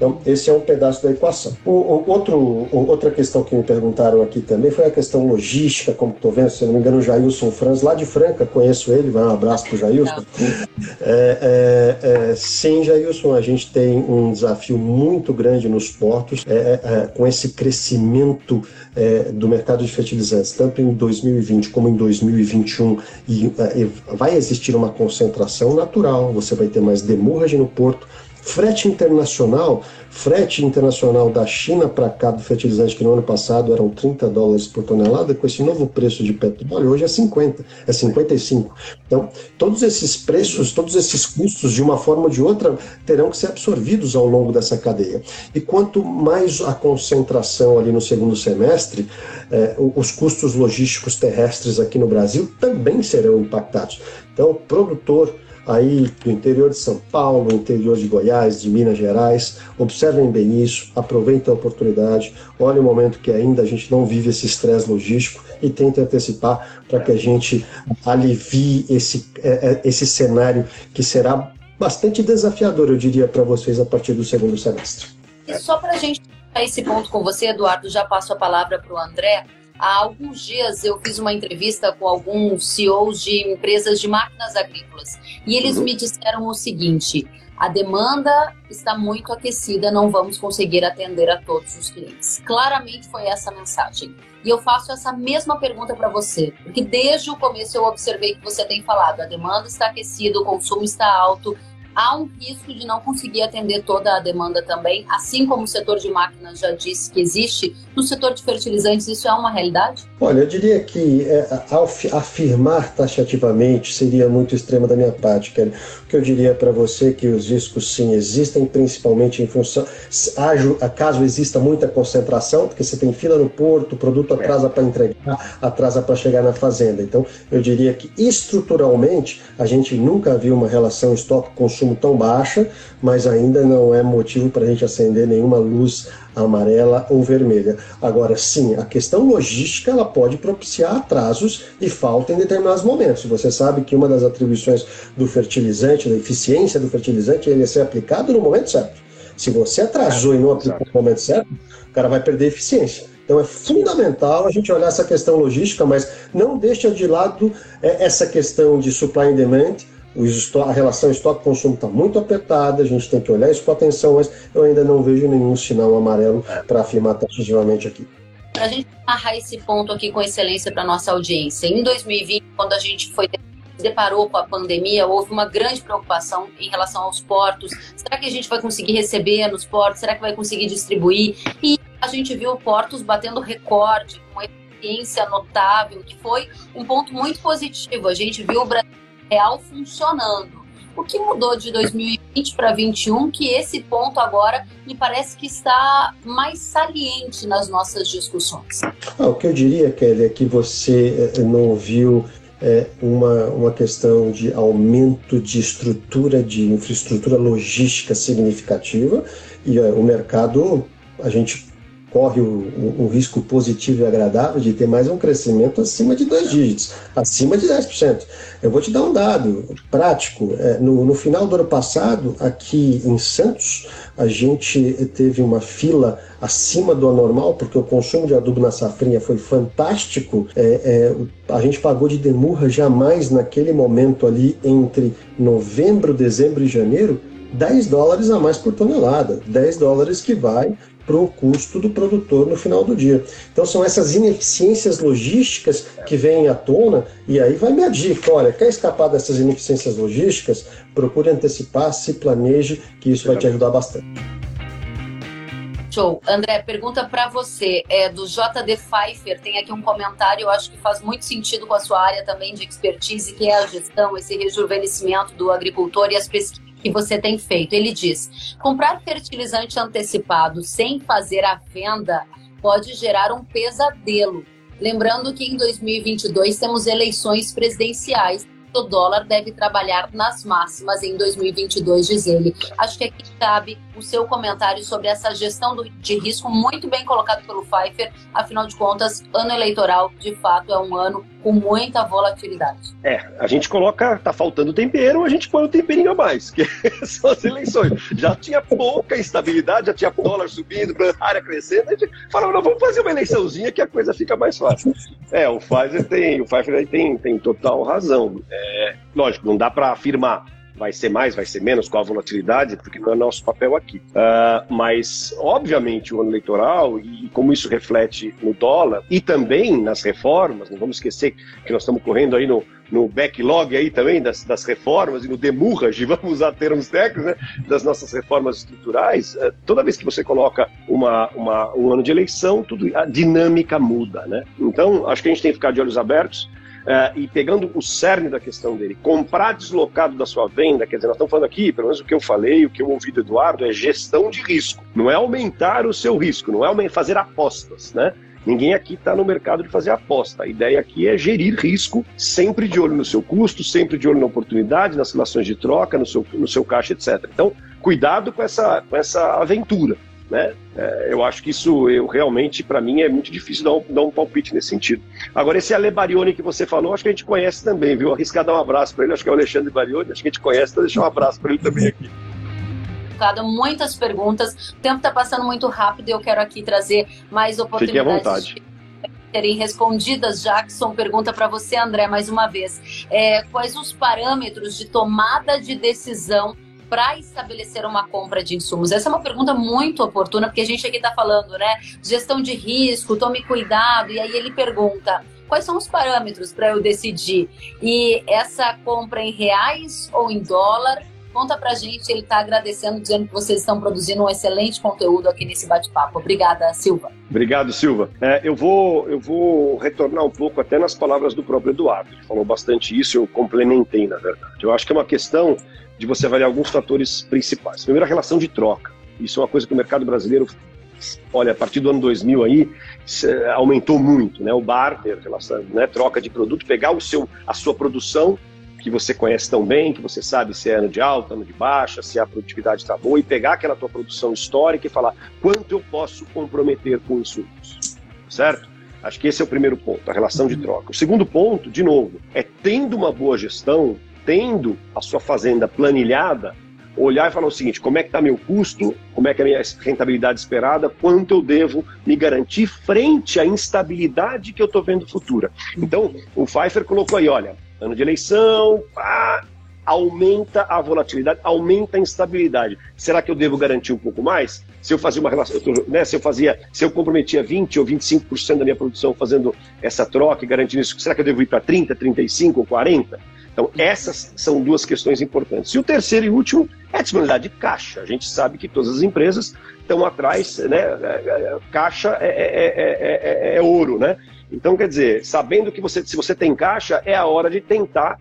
Então, esse é um pedaço da equação. O, o outro, outra questão que me perguntaram aqui também foi a questão logística, como estou vendo, se não me engano, o Jailson Franz, lá de Franca, conheço ele, vai um abraço para o Jailson. É, é, é, sim, Jailson, a gente tem um desafio muito grande nos portos, é, é, é, com esse crescimento do mercado de fertilizantes, tanto em 2020 como em 2021, e, vai existir uma concentração natural, você vai ter mais demurragem no porto, Frete internacional, frete internacional da China para cá do fertilizante que no ano passado eram 30 dólares por tonelada, com esse novo preço de petróleo hoje é 50, é 55. Então, todos esses preços, todos esses custos, de uma forma ou de outra, terão que ser absorvidos ao longo dessa cadeia. E quanto mais a concentração ali no segundo semestre, eh, os custos logísticos terrestres aqui no Brasil também serão impactados. Então, o produtor aí do interior de São Paulo, interior de Goiás, de Minas Gerais. Observem bem isso, aproveitem a oportunidade, olhem o momento que ainda a gente não vive esse estresse logístico e tentem antecipar para que a gente alivie esse, é, é, esse cenário que será bastante desafiador, eu diria, para vocês a partir do segundo semestre. E só para a gente esse ponto com você, Eduardo, já passo a palavra para o André. Há alguns dias eu fiz uma entrevista com alguns CEOs de empresas de máquinas agrícolas e eles me disseram o seguinte: a demanda está muito aquecida, não vamos conseguir atender a todos os clientes. Claramente foi essa a mensagem. E eu faço essa mesma pergunta para você, porque desde o começo eu observei que você tem falado: a demanda está aquecida, o consumo está alto, há um risco de não conseguir atender toda a demanda também, assim como o setor de máquinas já disse que existe. No setor de fertilizantes, isso é uma realidade? Olha, eu diria que é, afirmar taxativamente seria muito extremo da minha parte, Kelly. O que eu diria para você é que os riscos sim existem, principalmente em função. Caso exista muita concentração, porque você tem fila no porto, o produto atrasa para entregar, atrasa para chegar na fazenda. Então, eu diria que estruturalmente a gente nunca viu uma relação estoque-consumo consumo tão baixa, mas ainda não é motivo para a gente acender nenhuma luz amarela ou vermelha. Agora, sim, a questão logística ela pode propiciar atrasos e falta em determinados momentos. Você sabe que uma das atribuições do fertilizante, da eficiência do fertilizante, é ele ser aplicado no momento certo. Se você atrasou e não aplicou no momento certo, o cara vai perder eficiência. Então é fundamental a gente olhar essa questão logística, mas não deixa de lado é, essa questão de supply and demand, a relação estoque-consumo está muito apertada, a gente tem que olhar isso com atenção, mas eu ainda não vejo nenhum sinal amarelo é. para afirmar taxativamente aqui. Para a gente amarrar esse ponto aqui com excelência para nossa audiência, em 2020, quando a gente foi se deparou com a pandemia, houve uma grande preocupação em relação aos portos. Será que a gente vai conseguir receber nos portos? Será que vai conseguir distribuir? E a gente viu portos batendo recorde, com uma eficiência notável, que foi um ponto muito positivo. A gente viu o Brasil real funcionando. O que mudou de 2020 para 2021 que esse ponto agora me parece que está mais saliente nas nossas discussões? Ah, o que eu diria, Kelly, é que você eh, não viu é, uma, uma questão de aumento de estrutura, de infraestrutura logística significativa, e é, o mercado, a gente corre um, um, risco positivo e agradável de ter mais um crescimento acima de dois dígitos, acima de 10%. Eu vou te dar um dado prático. É, no, no final do ano passado, aqui em Santos, a gente teve uma fila acima do anormal, porque o consumo de adubo na safrinha foi fantástico. É, é, a gente pagou de demurra jamais naquele momento ali entre novembro, dezembro e janeiro 10 dólares a mais por tonelada, 10 dólares que vai para o custo do produtor no final do dia. Então são essas ineficiências logísticas que vêm à tona, e aí vai minha dica: olha, quer escapar dessas ineficiências logísticas? Procure antecipar, se planeje, que isso vai te ajudar bastante. Show. André, pergunta para você, é do JD Pfeiffer, tem aqui um comentário, eu acho que faz muito sentido com a sua área também de expertise, que é a gestão, esse rejuvenescimento do agricultor e as pesquisas que você tem feito. Ele diz: comprar fertilizante antecipado sem fazer a venda pode gerar um pesadelo. Lembrando que em 2022 temos eleições presidenciais. O dólar deve trabalhar nas máximas em 2022, diz ele. Acho que aqui cabe o seu comentário sobre essa gestão do, de risco, muito bem colocado pelo Pfeiffer. Afinal de contas, ano eleitoral, de fato, é um ano com muita volatilidade. É, a gente coloca, tá faltando tempero, a gente põe um temperinho a mais, que são as eleições. Já tinha pouca instabilidade, já tinha dólar subindo, área crescendo, a gente falava, não, vamos fazer uma eleiçãozinha que a coisa fica mais fácil. É, o Pfizer tem, o Pfizer tem, tem total razão. É, lógico, não dá para afirmar vai ser mais, vai ser menos, qual a volatilidade, porque não é nosso papel aqui. Uh, mas, obviamente, o ano eleitoral, e como isso reflete no dólar, e também nas reformas, não vamos esquecer que nós estamos correndo aí no, no backlog aí também das, das reformas e no demurrage, vamos usar termos técnicos, né, das nossas reformas estruturais, uh, toda vez que você coloca uma, uma, um ano de eleição, tudo, a dinâmica muda, né? Então, acho que a gente tem que ficar de olhos abertos, Uh, e pegando o cerne da questão dele, comprar deslocado da sua venda, quer dizer, nós estamos falando aqui, pelo menos o que eu falei, o que eu ouvi do Eduardo, é gestão de risco. Não é aumentar o seu risco, não é fazer apostas, né? Ninguém aqui está no mercado de fazer aposta. A ideia aqui é gerir risco, sempre de olho no seu custo, sempre de olho na oportunidade, nas relações de troca, no seu, no seu caixa, etc. Então, cuidado com essa, com essa aventura. Né? É, eu acho que isso, eu realmente, para mim, é muito difícil dar um, dar um palpite nesse sentido. Agora, esse Ale Barioni que você falou, acho que a gente conhece também, viu? Arriscar dar um abraço para ele, acho que é o Alexandre Barioni, acho que a gente conhece, então deixar um abraço para ele também aqui. Muitas perguntas, o tempo está passando muito rápido e eu quero aqui trazer mais oportunidades. Serem respondidas. Jackson pergunta para você, André, mais uma vez: é, quais os parâmetros de tomada de decisão para estabelecer uma compra de insumos? Essa é uma pergunta muito oportuna, porque a gente aqui está falando, né? Gestão de risco, tome cuidado. E aí ele pergunta: quais são os parâmetros para eu decidir? E essa compra em reais ou em dólar? Conta pra gente, ele está agradecendo, dizendo que vocês estão produzindo um excelente conteúdo aqui nesse bate-papo. Obrigada, Silva. Obrigado, Silva. É, eu, vou, eu vou retornar um pouco até nas palavras do próprio Eduardo. Ele falou bastante isso, eu complementei, na verdade. Eu acho que é uma questão de você avaliar alguns fatores principais. Primeiro, a relação de troca. Isso é uma coisa que o mercado brasileiro, olha, a partir do ano 2000 aí, aumentou muito, né? O barter, relação, né? troca de produto, pegar o seu, a sua produção que você conhece tão bem, que você sabe se é ano de alta, ano de baixa, se a produtividade está boa, e pegar aquela tua produção histórica e falar quanto eu posso comprometer com insumos, certo? Acho que esse é o primeiro ponto, a relação de troca. O segundo ponto, de novo, é tendo uma boa gestão, tendo a sua fazenda planilhada, olhar e falar o seguinte: como é que está meu custo, como é que é a minha rentabilidade esperada, quanto eu devo me garantir frente à instabilidade que eu estou vendo futura. Então, o Pfeiffer colocou aí: olha, ano de eleição, pá, aumenta a volatilidade, aumenta a instabilidade. Será que eu devo garantir um pouco mais? Se eu fazia uma relação, né, se eu fazia, se eu comprometia 20 ou 25% da minha produção fazendo essa troca e garantindo isso, será que eu devo ir para 30, 35 ou 40? Então, essas são duas questões importantes. E o terceiro e último é a disponibilidade de caixa. A gente sabe que todas as empresas estão atrás, né? Caixa é, é, é, é, ouro, né? Então, quer dizer, sabendo que você, se você tem caixa, é a hora de tentar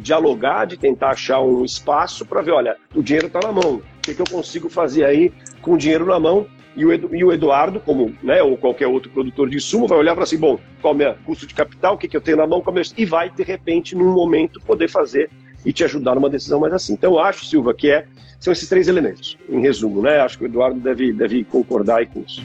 dialogar, de tentar achar um espaço para ver, olha, o dinheiro está na mão. O que, que eu consigo fazer aí com o dinheiro na mão e o, e o Eduardo, como, né, ou qualquer outro produtor de insumo, vai olhar para assim, bom, qual é o meu custo de capital, o que, que eu tenho na mão, qual é meu... e vai, de repente, num momento, poder fazer e te ajudar numa decisão mais assim. Então, eu acho, Silva, que é, são esses três elementos, em resumo, né? Acho que o Eduardo deve, deve concordar aí com isso.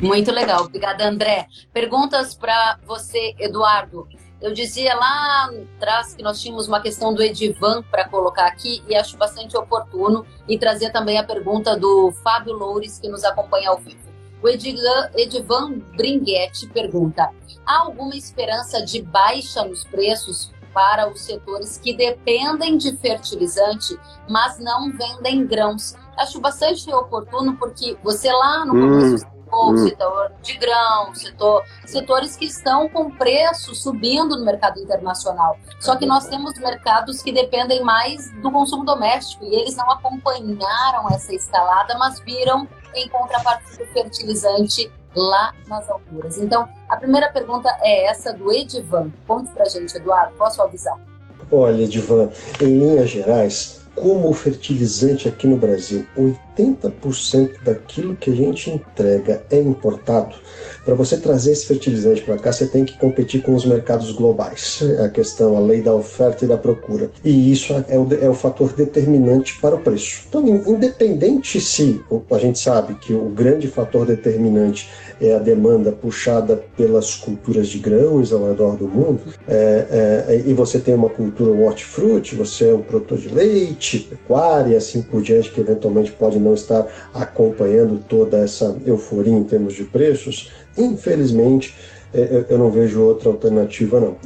Muito legal, obrigada, André. Perguntas para você, Eduardo. Eu dizia lá atrás que nós tínhamos uma questão do Edivan para colocar aqui e acho bastante oportuno e trazer também a pergunta do Fábio Loures, que nos acompanha ao vivo. O Edivan, Bringuetti pergunta: há alguma esperança de baixa nos preços para os setores que dependem de fertilizante, mas não vendem grãos? Acho bastante oportuno porque você lá no começo hum o hum. setor de grão, setor, setores que estão com preço subindo no mercado internacional. Só que nós temos mercados que dependem mais do consumo doméstico e eles não acompanharam essa escalada, mas viram em contrapartida o fertilizante lá nas alturas. Então, a primeira pergunta é essa do Edivan. Conte pra gente, Eduardo, posso avisar? Olha, Edivan, em linhas gerais, como o fertilizante aqui no Brasil, 80% daquilo que a gente entrega é importado. Para você trazer esse fertilizante para cá, você tem que competir com os mercados globais. A questão, a lei da oferta e da procura. E isso é o, é o fator determinante para o preço. Então, independente se a gente sabe que o grande fator determinante é a demanda puxada pelas culturas de grãos ao redor do mundo, é, é, e você tem uma cultura hortifruti, você é um produtor de leite, pecuária assim por diante, que eventualmente pode não estar acompanhando toda essa euforia em termos de preços, infelizmente é, eu não vejo outra alternativa não.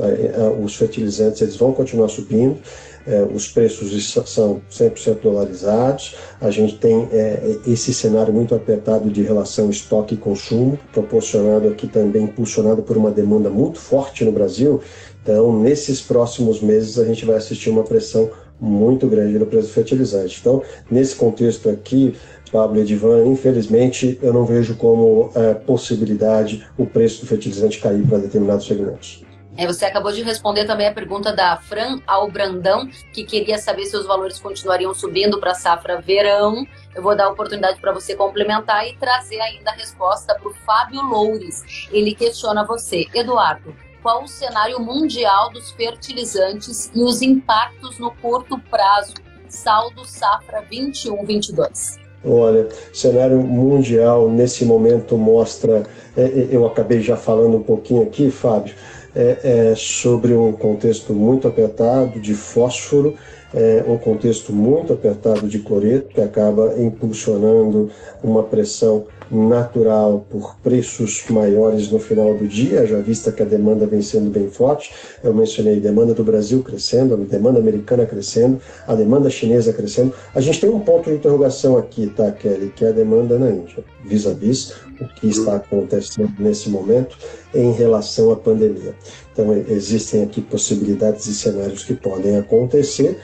Os fertilizantes eles vão continuar subindo, é, os preços são 100% dolarizados, a gente tem é, esse cenário muito apertado de relação estoque e consumo, proporcionado aqui também, impulsionado por uma demanda muito forte no Brasil. Então, nesses próximos meses, a gente vai assistir uma pressão muito grande no preço do fertilizante. Então, nesse contexto aqui, Pablo Edivan, infelizmente, eu não vejo como é, possibilidade o preço do fertilizante cair para determinados segmentos. É, você acabou de responder também a pergunta da Fran Albrandão, que queria saber se os valores continuariam subindo para a safra verão. Eu vou dar a oportunidade para você complementar e trazer ainda a resposta para o Fábio Loures. Ele questiona você, Eduardo, qual o cenário mundial dos fertilizantes e os impactos no curto prazo, saldo safra 21-22? Olha, cenário mundial nesse momento mostra, é, é, eu acabei já falando um pouquinho aqui, Fábio, é, é sobre um contexto muito apertado de fósforo, é, um contexto muito apertado de cloreto, que acaba impulsionando uma pressão natural por preços maiores no final do dia, já vista que a demanda vem sendo bem forte. Eu mencionei demanda do Brasil crescendo, a demanda americana crescendo, a demanda chinesa crescendo. A gente tem um ponto de interrogação aqui, tá, Kelly, que é a demanda na Índia, vis-a-vis -vis o que está acontecendo nesse momento em relação à pandemia. Então, existem aqui possibilidades e cenários que podem acontecer.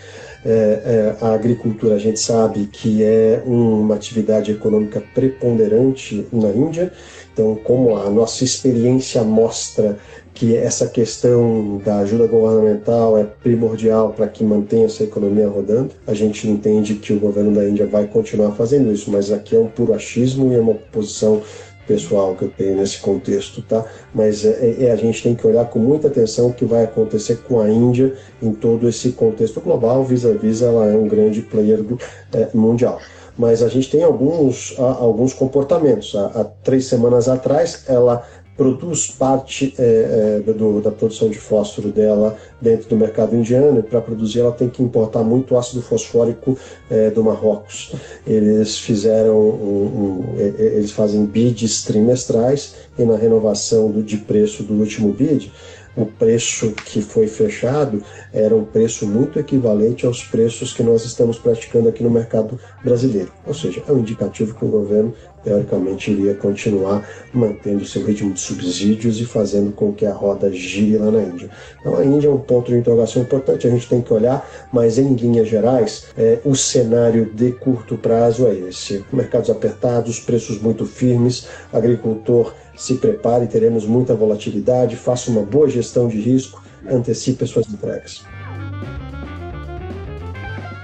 É, é, a agricultura a gente sabe que é uma atividade econômica preponderante na Índia, então, como a nossa experiência mostra que essa questão da ajuda governamental é primordial para que mantenha essa economia rodando, a gente entende que o governo da Índia vai continuar fazendo isso, mas aqui é um puro achismo e é uma posição pessoal que eu tenho nesse contexto, tá? Mas é, é, a gente tem que olhar com muita atenção o que vai acontecer com a Índia em todo esse contexto global, vis-a-vis ela é um grande player do, é, mundial. Mas a gente tem alguns, alguns comportamentos. Há, há três semanas atrás, ela produz parte é, é, do, da produção de fósforo dela dentro do mercado indiano e para produzir ela tem que importar muito ácido fosfórico é, do Marrocos. Eles fizeram um, um, eles fazem bids trimestrais e na renovação do, de preço do último bid o preço que foi fechado era um preço muito equivalente aos preços que nós estamos praticando aqui no mercado brasileiro. Ou seja, é um indicativo que o governo, teoricamente, iria continuar mantendo seu ritmo de subsídios e fazendo com que a roda gire lá na Índia. Então, a Índia é um ponto de interrogação importante, a gente tem que olhar, mas em linhas gerais, é, o cenário de curto prazo é esse: mercados apertados, preços muito firmes, agricultor se prepare, teremos muita volatilidade, faça uma boa gestão de risco, antecipe as suas entregas.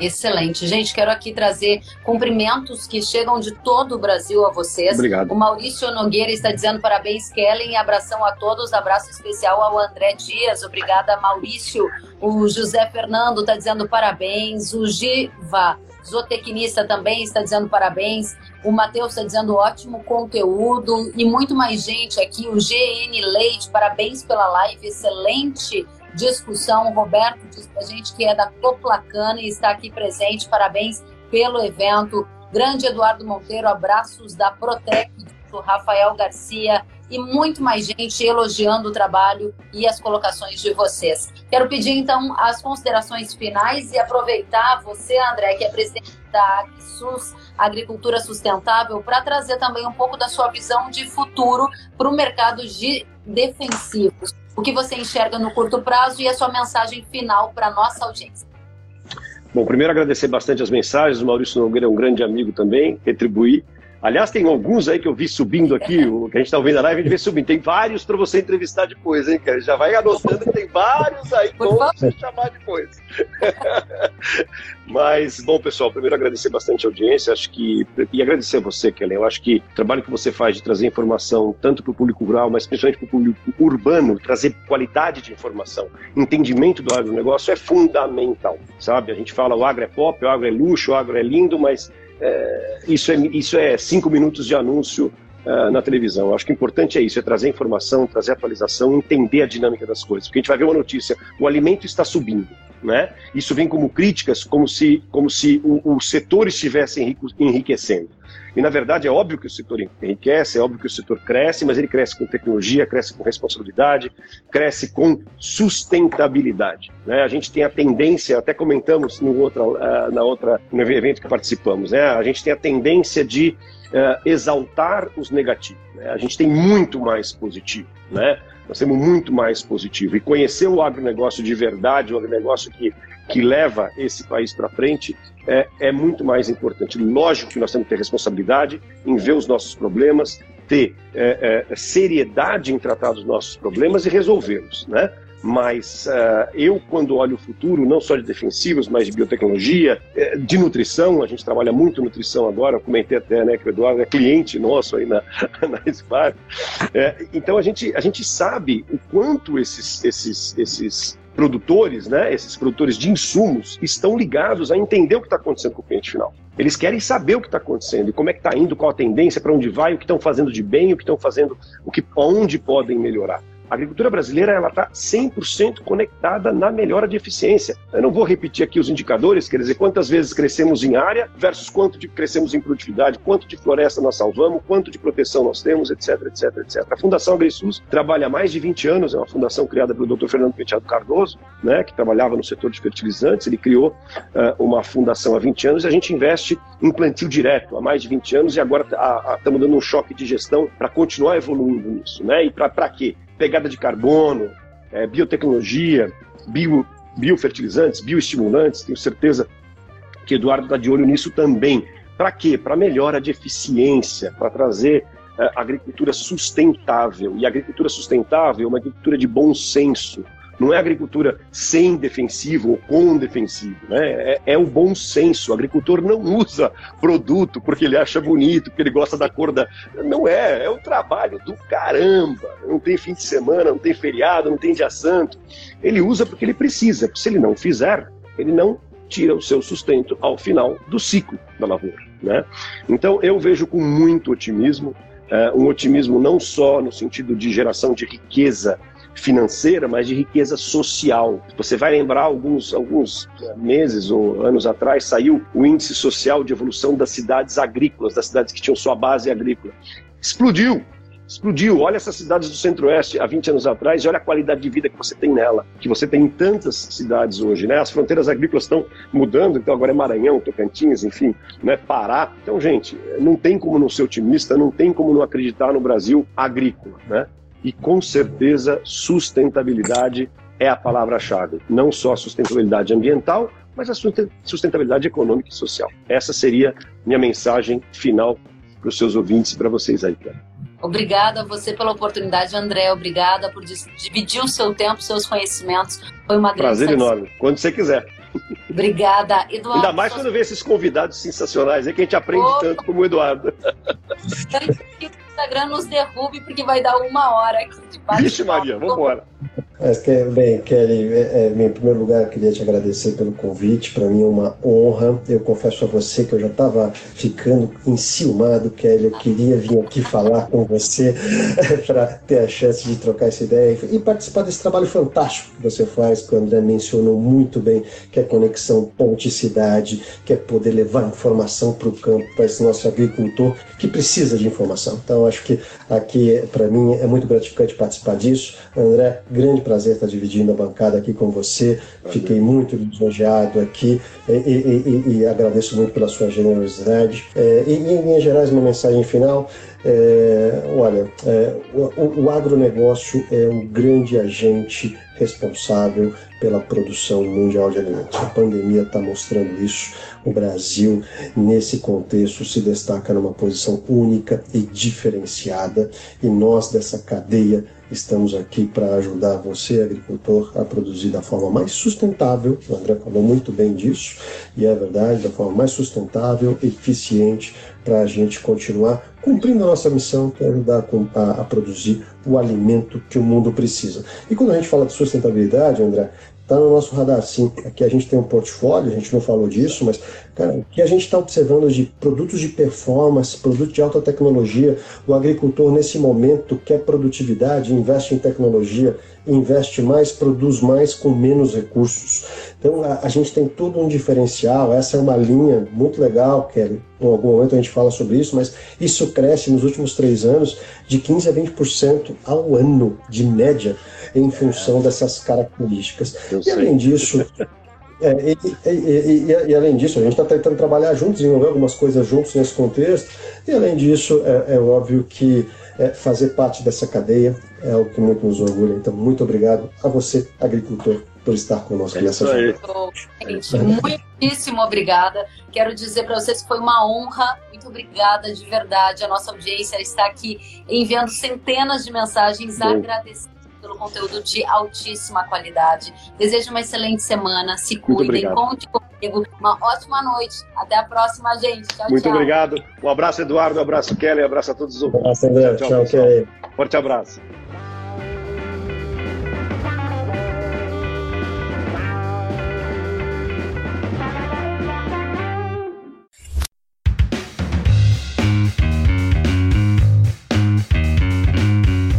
Excelente. Gente, quero aqui trazer cumprimentos que chegam de todo o Brasil a vocês. Obrigado. O Maurício Nogueira está dizendo parabéns, Kellen. Abração a todos. Abraço especial ao André Dias. Obrigada, Maurício. O José Fernando está dizendo parabéns. O Giva, zootecnista, também está dizendo parabéns. O Matheus está dizendo ótimo conteúdo. E muito mais gente aqui. O GN Leite, parabéns pela live. Excelente discussão. O Roberto diz para a gente que é da Coplacana e está aqui presente. Parabéns pelo evento. Grande Eduardo Monteiro, abraços da Protec, do Rafael Garcia e muito mais gente elogiando o trabalho e as colocações de vocês. Quero pedir então as considerações finais e aproveitar você, André, que é presidente da AgSUS, Agricultura Sustentável, para trazer também um pouco da sua visão de futuro para o mercado de defensivos o que você enxerga no curto prazo e a sua mensagem final para a nossa audiência. Bom, primeiro agradecer bastante as mensagens, o Maurício Nogueira é um grande amigo também, retribuir. Aliás, tem alguns aí que eu vi subindo aqui, o que a gente está ouvindo na live, a gente vê subindo. Tem vários para você entrevistar depois, hein, cara? Já vai anotando que tem vários aí para você chamar depois. Mas, bom, pessoal, primeiro agradecer bastante a audiência, acho que. E agradecer a você, Kellen. Eu acho que o trabalho que você faz de trazer informação, tanto para o público rural, mas principalmente para o público urbano, trazer qualidade de informação, entendimento do agronegócio é fundamental, sabe? A gente fala o agro é pop, o agro é luxo, o agro é lindo, mas é, isso, é, isso é cinco minutos de anúncio uh, na televisão. Eu acho que o importante é isso, é trazer informação, trazer atualização, entender a dinâmica das coisas. Porque a gente vai ver uma notícia, o alimento está subindo. Né? Isso vem como críticas, como se, como se o, o setor estivesse enriquecendo. E, na verdade, é óbvio que o setor enriquece, é óbvio que o setor cresce, mas ele cresce com tecnologia, cresce com responsabilidade, cresce com sustentabilidade. Né? A gente tem a tendência, até comentamos no outra, uh, na outra, no evento que participamos, né? a gente tem a tendência de uh, exaltar os negativos. Né? A gente tem muito mais positivo. Né? Nós temos muito mais positivo. E conhecer o agronegócio de verdade, o agronegócio que, que leva esse país para frente, é, é muito mais importante. Lógico que nós temos que ter responsabilidade em ver os nossos problemas, ter é, é, seriedade em tratar dos nossos problemas e resolvê-los, né? Mas uh, eu, quando olho o futuro, não só de defensivos, mas de biotecnologia, eh, de nutrição, a gente trabalha muito nutrição agora, eu comentei até né, que o Eduardo é cliente nosso aí na, na SPAR. É, então a gente, a gente sabe o quanto esses, esses, esses produtores, né, esses produtores de insumos, estão ligados a entender o que está acontecendo com o cliente final. Eles querem saber o que está acontecendo como é que está indo, qual a tendência, para onde vai, o que estão fazendo de bem, o que estão fazendo, o que, onde podem melhorar. A agricultura brasileira ela está 100% conectada na melhora de eficiência. Eu não vou repetir aqui os indicadores, quer dizer, quantas vezes crescemos em área versus quanto de crescemos em produtividade, quanto de floresta nós salvamos, quanto de proteção nós temos, etc, etc, etc. A Fundação AgriSUS trabalha há mais de 20 anos, é uma fundação criada pelo Dr. Fernando Penteado Cardoso, né, que trabalhava no setor de fertilizantes, ele criou uh, uma fundação há 20 anos e a gente investe em plantio direto há mais de 20 anos e agora estamos dando um choque de gestão para continuar evoluindo nisso. Né? E para quê? Pegada de carbono, é, biotecnologia, bio, biofertilizantes, bioestimulantes, tenho certeza que Eduardo está de olho nisso também. Para quê? Para melhora de eficiência, para trazer é, agricultura sustentável. E agricultura sustentável é uma agricultura de bom senso, não é agricultura sem defensivo ou com defensivo, né? É, é, o bom senso. O agricultor não usa produto porque ele acha bonito, porque ele gosta da cor da. Não é, é o trabalho do caramba. Não tem fim de semana, não tem feriado, não tem dia santo. Ele usa porque ele precisa. Se ele não fizer, ele não tira o seu sustento ao final do ciclo da lavoura. Né? Então eu vejo com muito otimismo, é, um otimismo não só no sentido de geração de riqueza financeira, mas de riqueza social. Você vai lembrar alguns, alguns eh, meses ou anos atrás saiu o índice social de evolução das cidades agrícolas, das cidades que tinham sua base agrícola. Explodiu, explodiu. Olha essas cidades do Centro-Oeste há 20 anos atrás e olha a qualidade de vida que você tem nela, que você tem em tantas cidades hoje, né? As fronteiras agrícolas estão mudando, então agora é Maranhão, Tocantins, enfim, né? Pará. Então, gente, não tem como não ser otimista, não tem como não acreditar no Brasil agrícola, né? E com certeza sustentabilidade é a palavra-chave. Não só a sustentabilidade ambiental, mas a sustentabilidade econômica e social. Essa seria minha mensagem final para os seus ouvintes e para vocês aí, cara. Obrigada a você pela oportunidade, André. Obrigada por dividir o seu tempo, seus conhecimentos. Foi uma grande Prazer enorme. Quando você quiser. Obrigada, Eduardo. Ainda mais quando vê esses convidados sensacionais, é que a gente aprende oh. tanto como o Eduardo. Instagram nos derrube, porque vai dar uma hora aqui de bate Vixe, Maria, vamos embora. Mas, bem, Kelly, é, é, em primeiro lugar, eu queria te agradecer pelo convite. Para mim é uma honra. Eu confesso a você que eu já estava ficando enciumado, Kelly. Eu queria vir aqui falar com você para ter a chance de trocar essa ideia e participar desse trabalho fantástico que você faz, que o André mencionou muito bem, que é conexão ponte-cidade, que é poder levar informação para o campo, para esse nosso agricultor que precisa de informação. Então, acho que aqui, para mim, é muito gratificante participar disso. André, grande prazer prazer estar dividindo a bancada aqui com você. Fiquei muito lisonjeado aqui e, e, e, e, agradeço muito pela sua generosidade. É, e, em linhas gerais, uma mensagem final. É, olha, é, o, o agronegócio é um grande agente responsável pela produção mundial de alimentos. A pandemia está mostrando isso. O Brasil, nesse contexto, se destaca numa posição única e diferenciada, e nós dessa cadeia Estamos aqui para ajudar você, agricultor, a produzir da forma mais sustentável. O André falou muito bem disso, e é verdade, da forma mais sustentável, eficiente, para a gente continuar cumprindo a nossa missão, que é ajudar a, a, produzir o alimento que o mundo precisa. E quando a gente fala de sustentabilidade, André, está no nosso radar sim. Aqui a gente tem um portfólio, a gente não falou disso, mas cara, o que a gente está observando de produtos de performance, produtos de alta tecnologia, o agricultor nesse momento quer produtividade, investe em tecnologia, investe mais, produz mais com menos recursos. Então a, a gente tem todo um diferencial, essa é uma linha muito legal, Kelly. Em algum momento a gente fala sobre isso, mas isso cresce nos últimos três anos de 15 a 20% ao ano, de média em função dessas características. Eu e sei. além disso, é, e, e, e, e, além disso, a gente está tentando trabalhar juntos, desenvolver algumas coisas juntos nesse contexto, e além disso, é, é óbvio que é, fazer parte dessa cadeia é algo que muito nos orgulha. Então, muito obrigado a você, agricultor, por estar conosco é nessa jornada. Gente, muitíssimo obrigada. Quero dizer para vocês que foi uma honra. Muito obrigada de verdade. A nossa audiência está aqui enviando centenas de mensagens agradecendo pelo conteúdo de altíssima qualidade. Desejo uma excelente semana. Se cuidem, conte comigo. Uma ótima noite. Até a próxima, gente. Tchau, Muito tchau. obrigado. Um abraço, Eduardo. Um abraço, Kelly. Um abraço a todos os ouvintes. Um abraço, André. Tchau, tchau, tchau Forte abraço.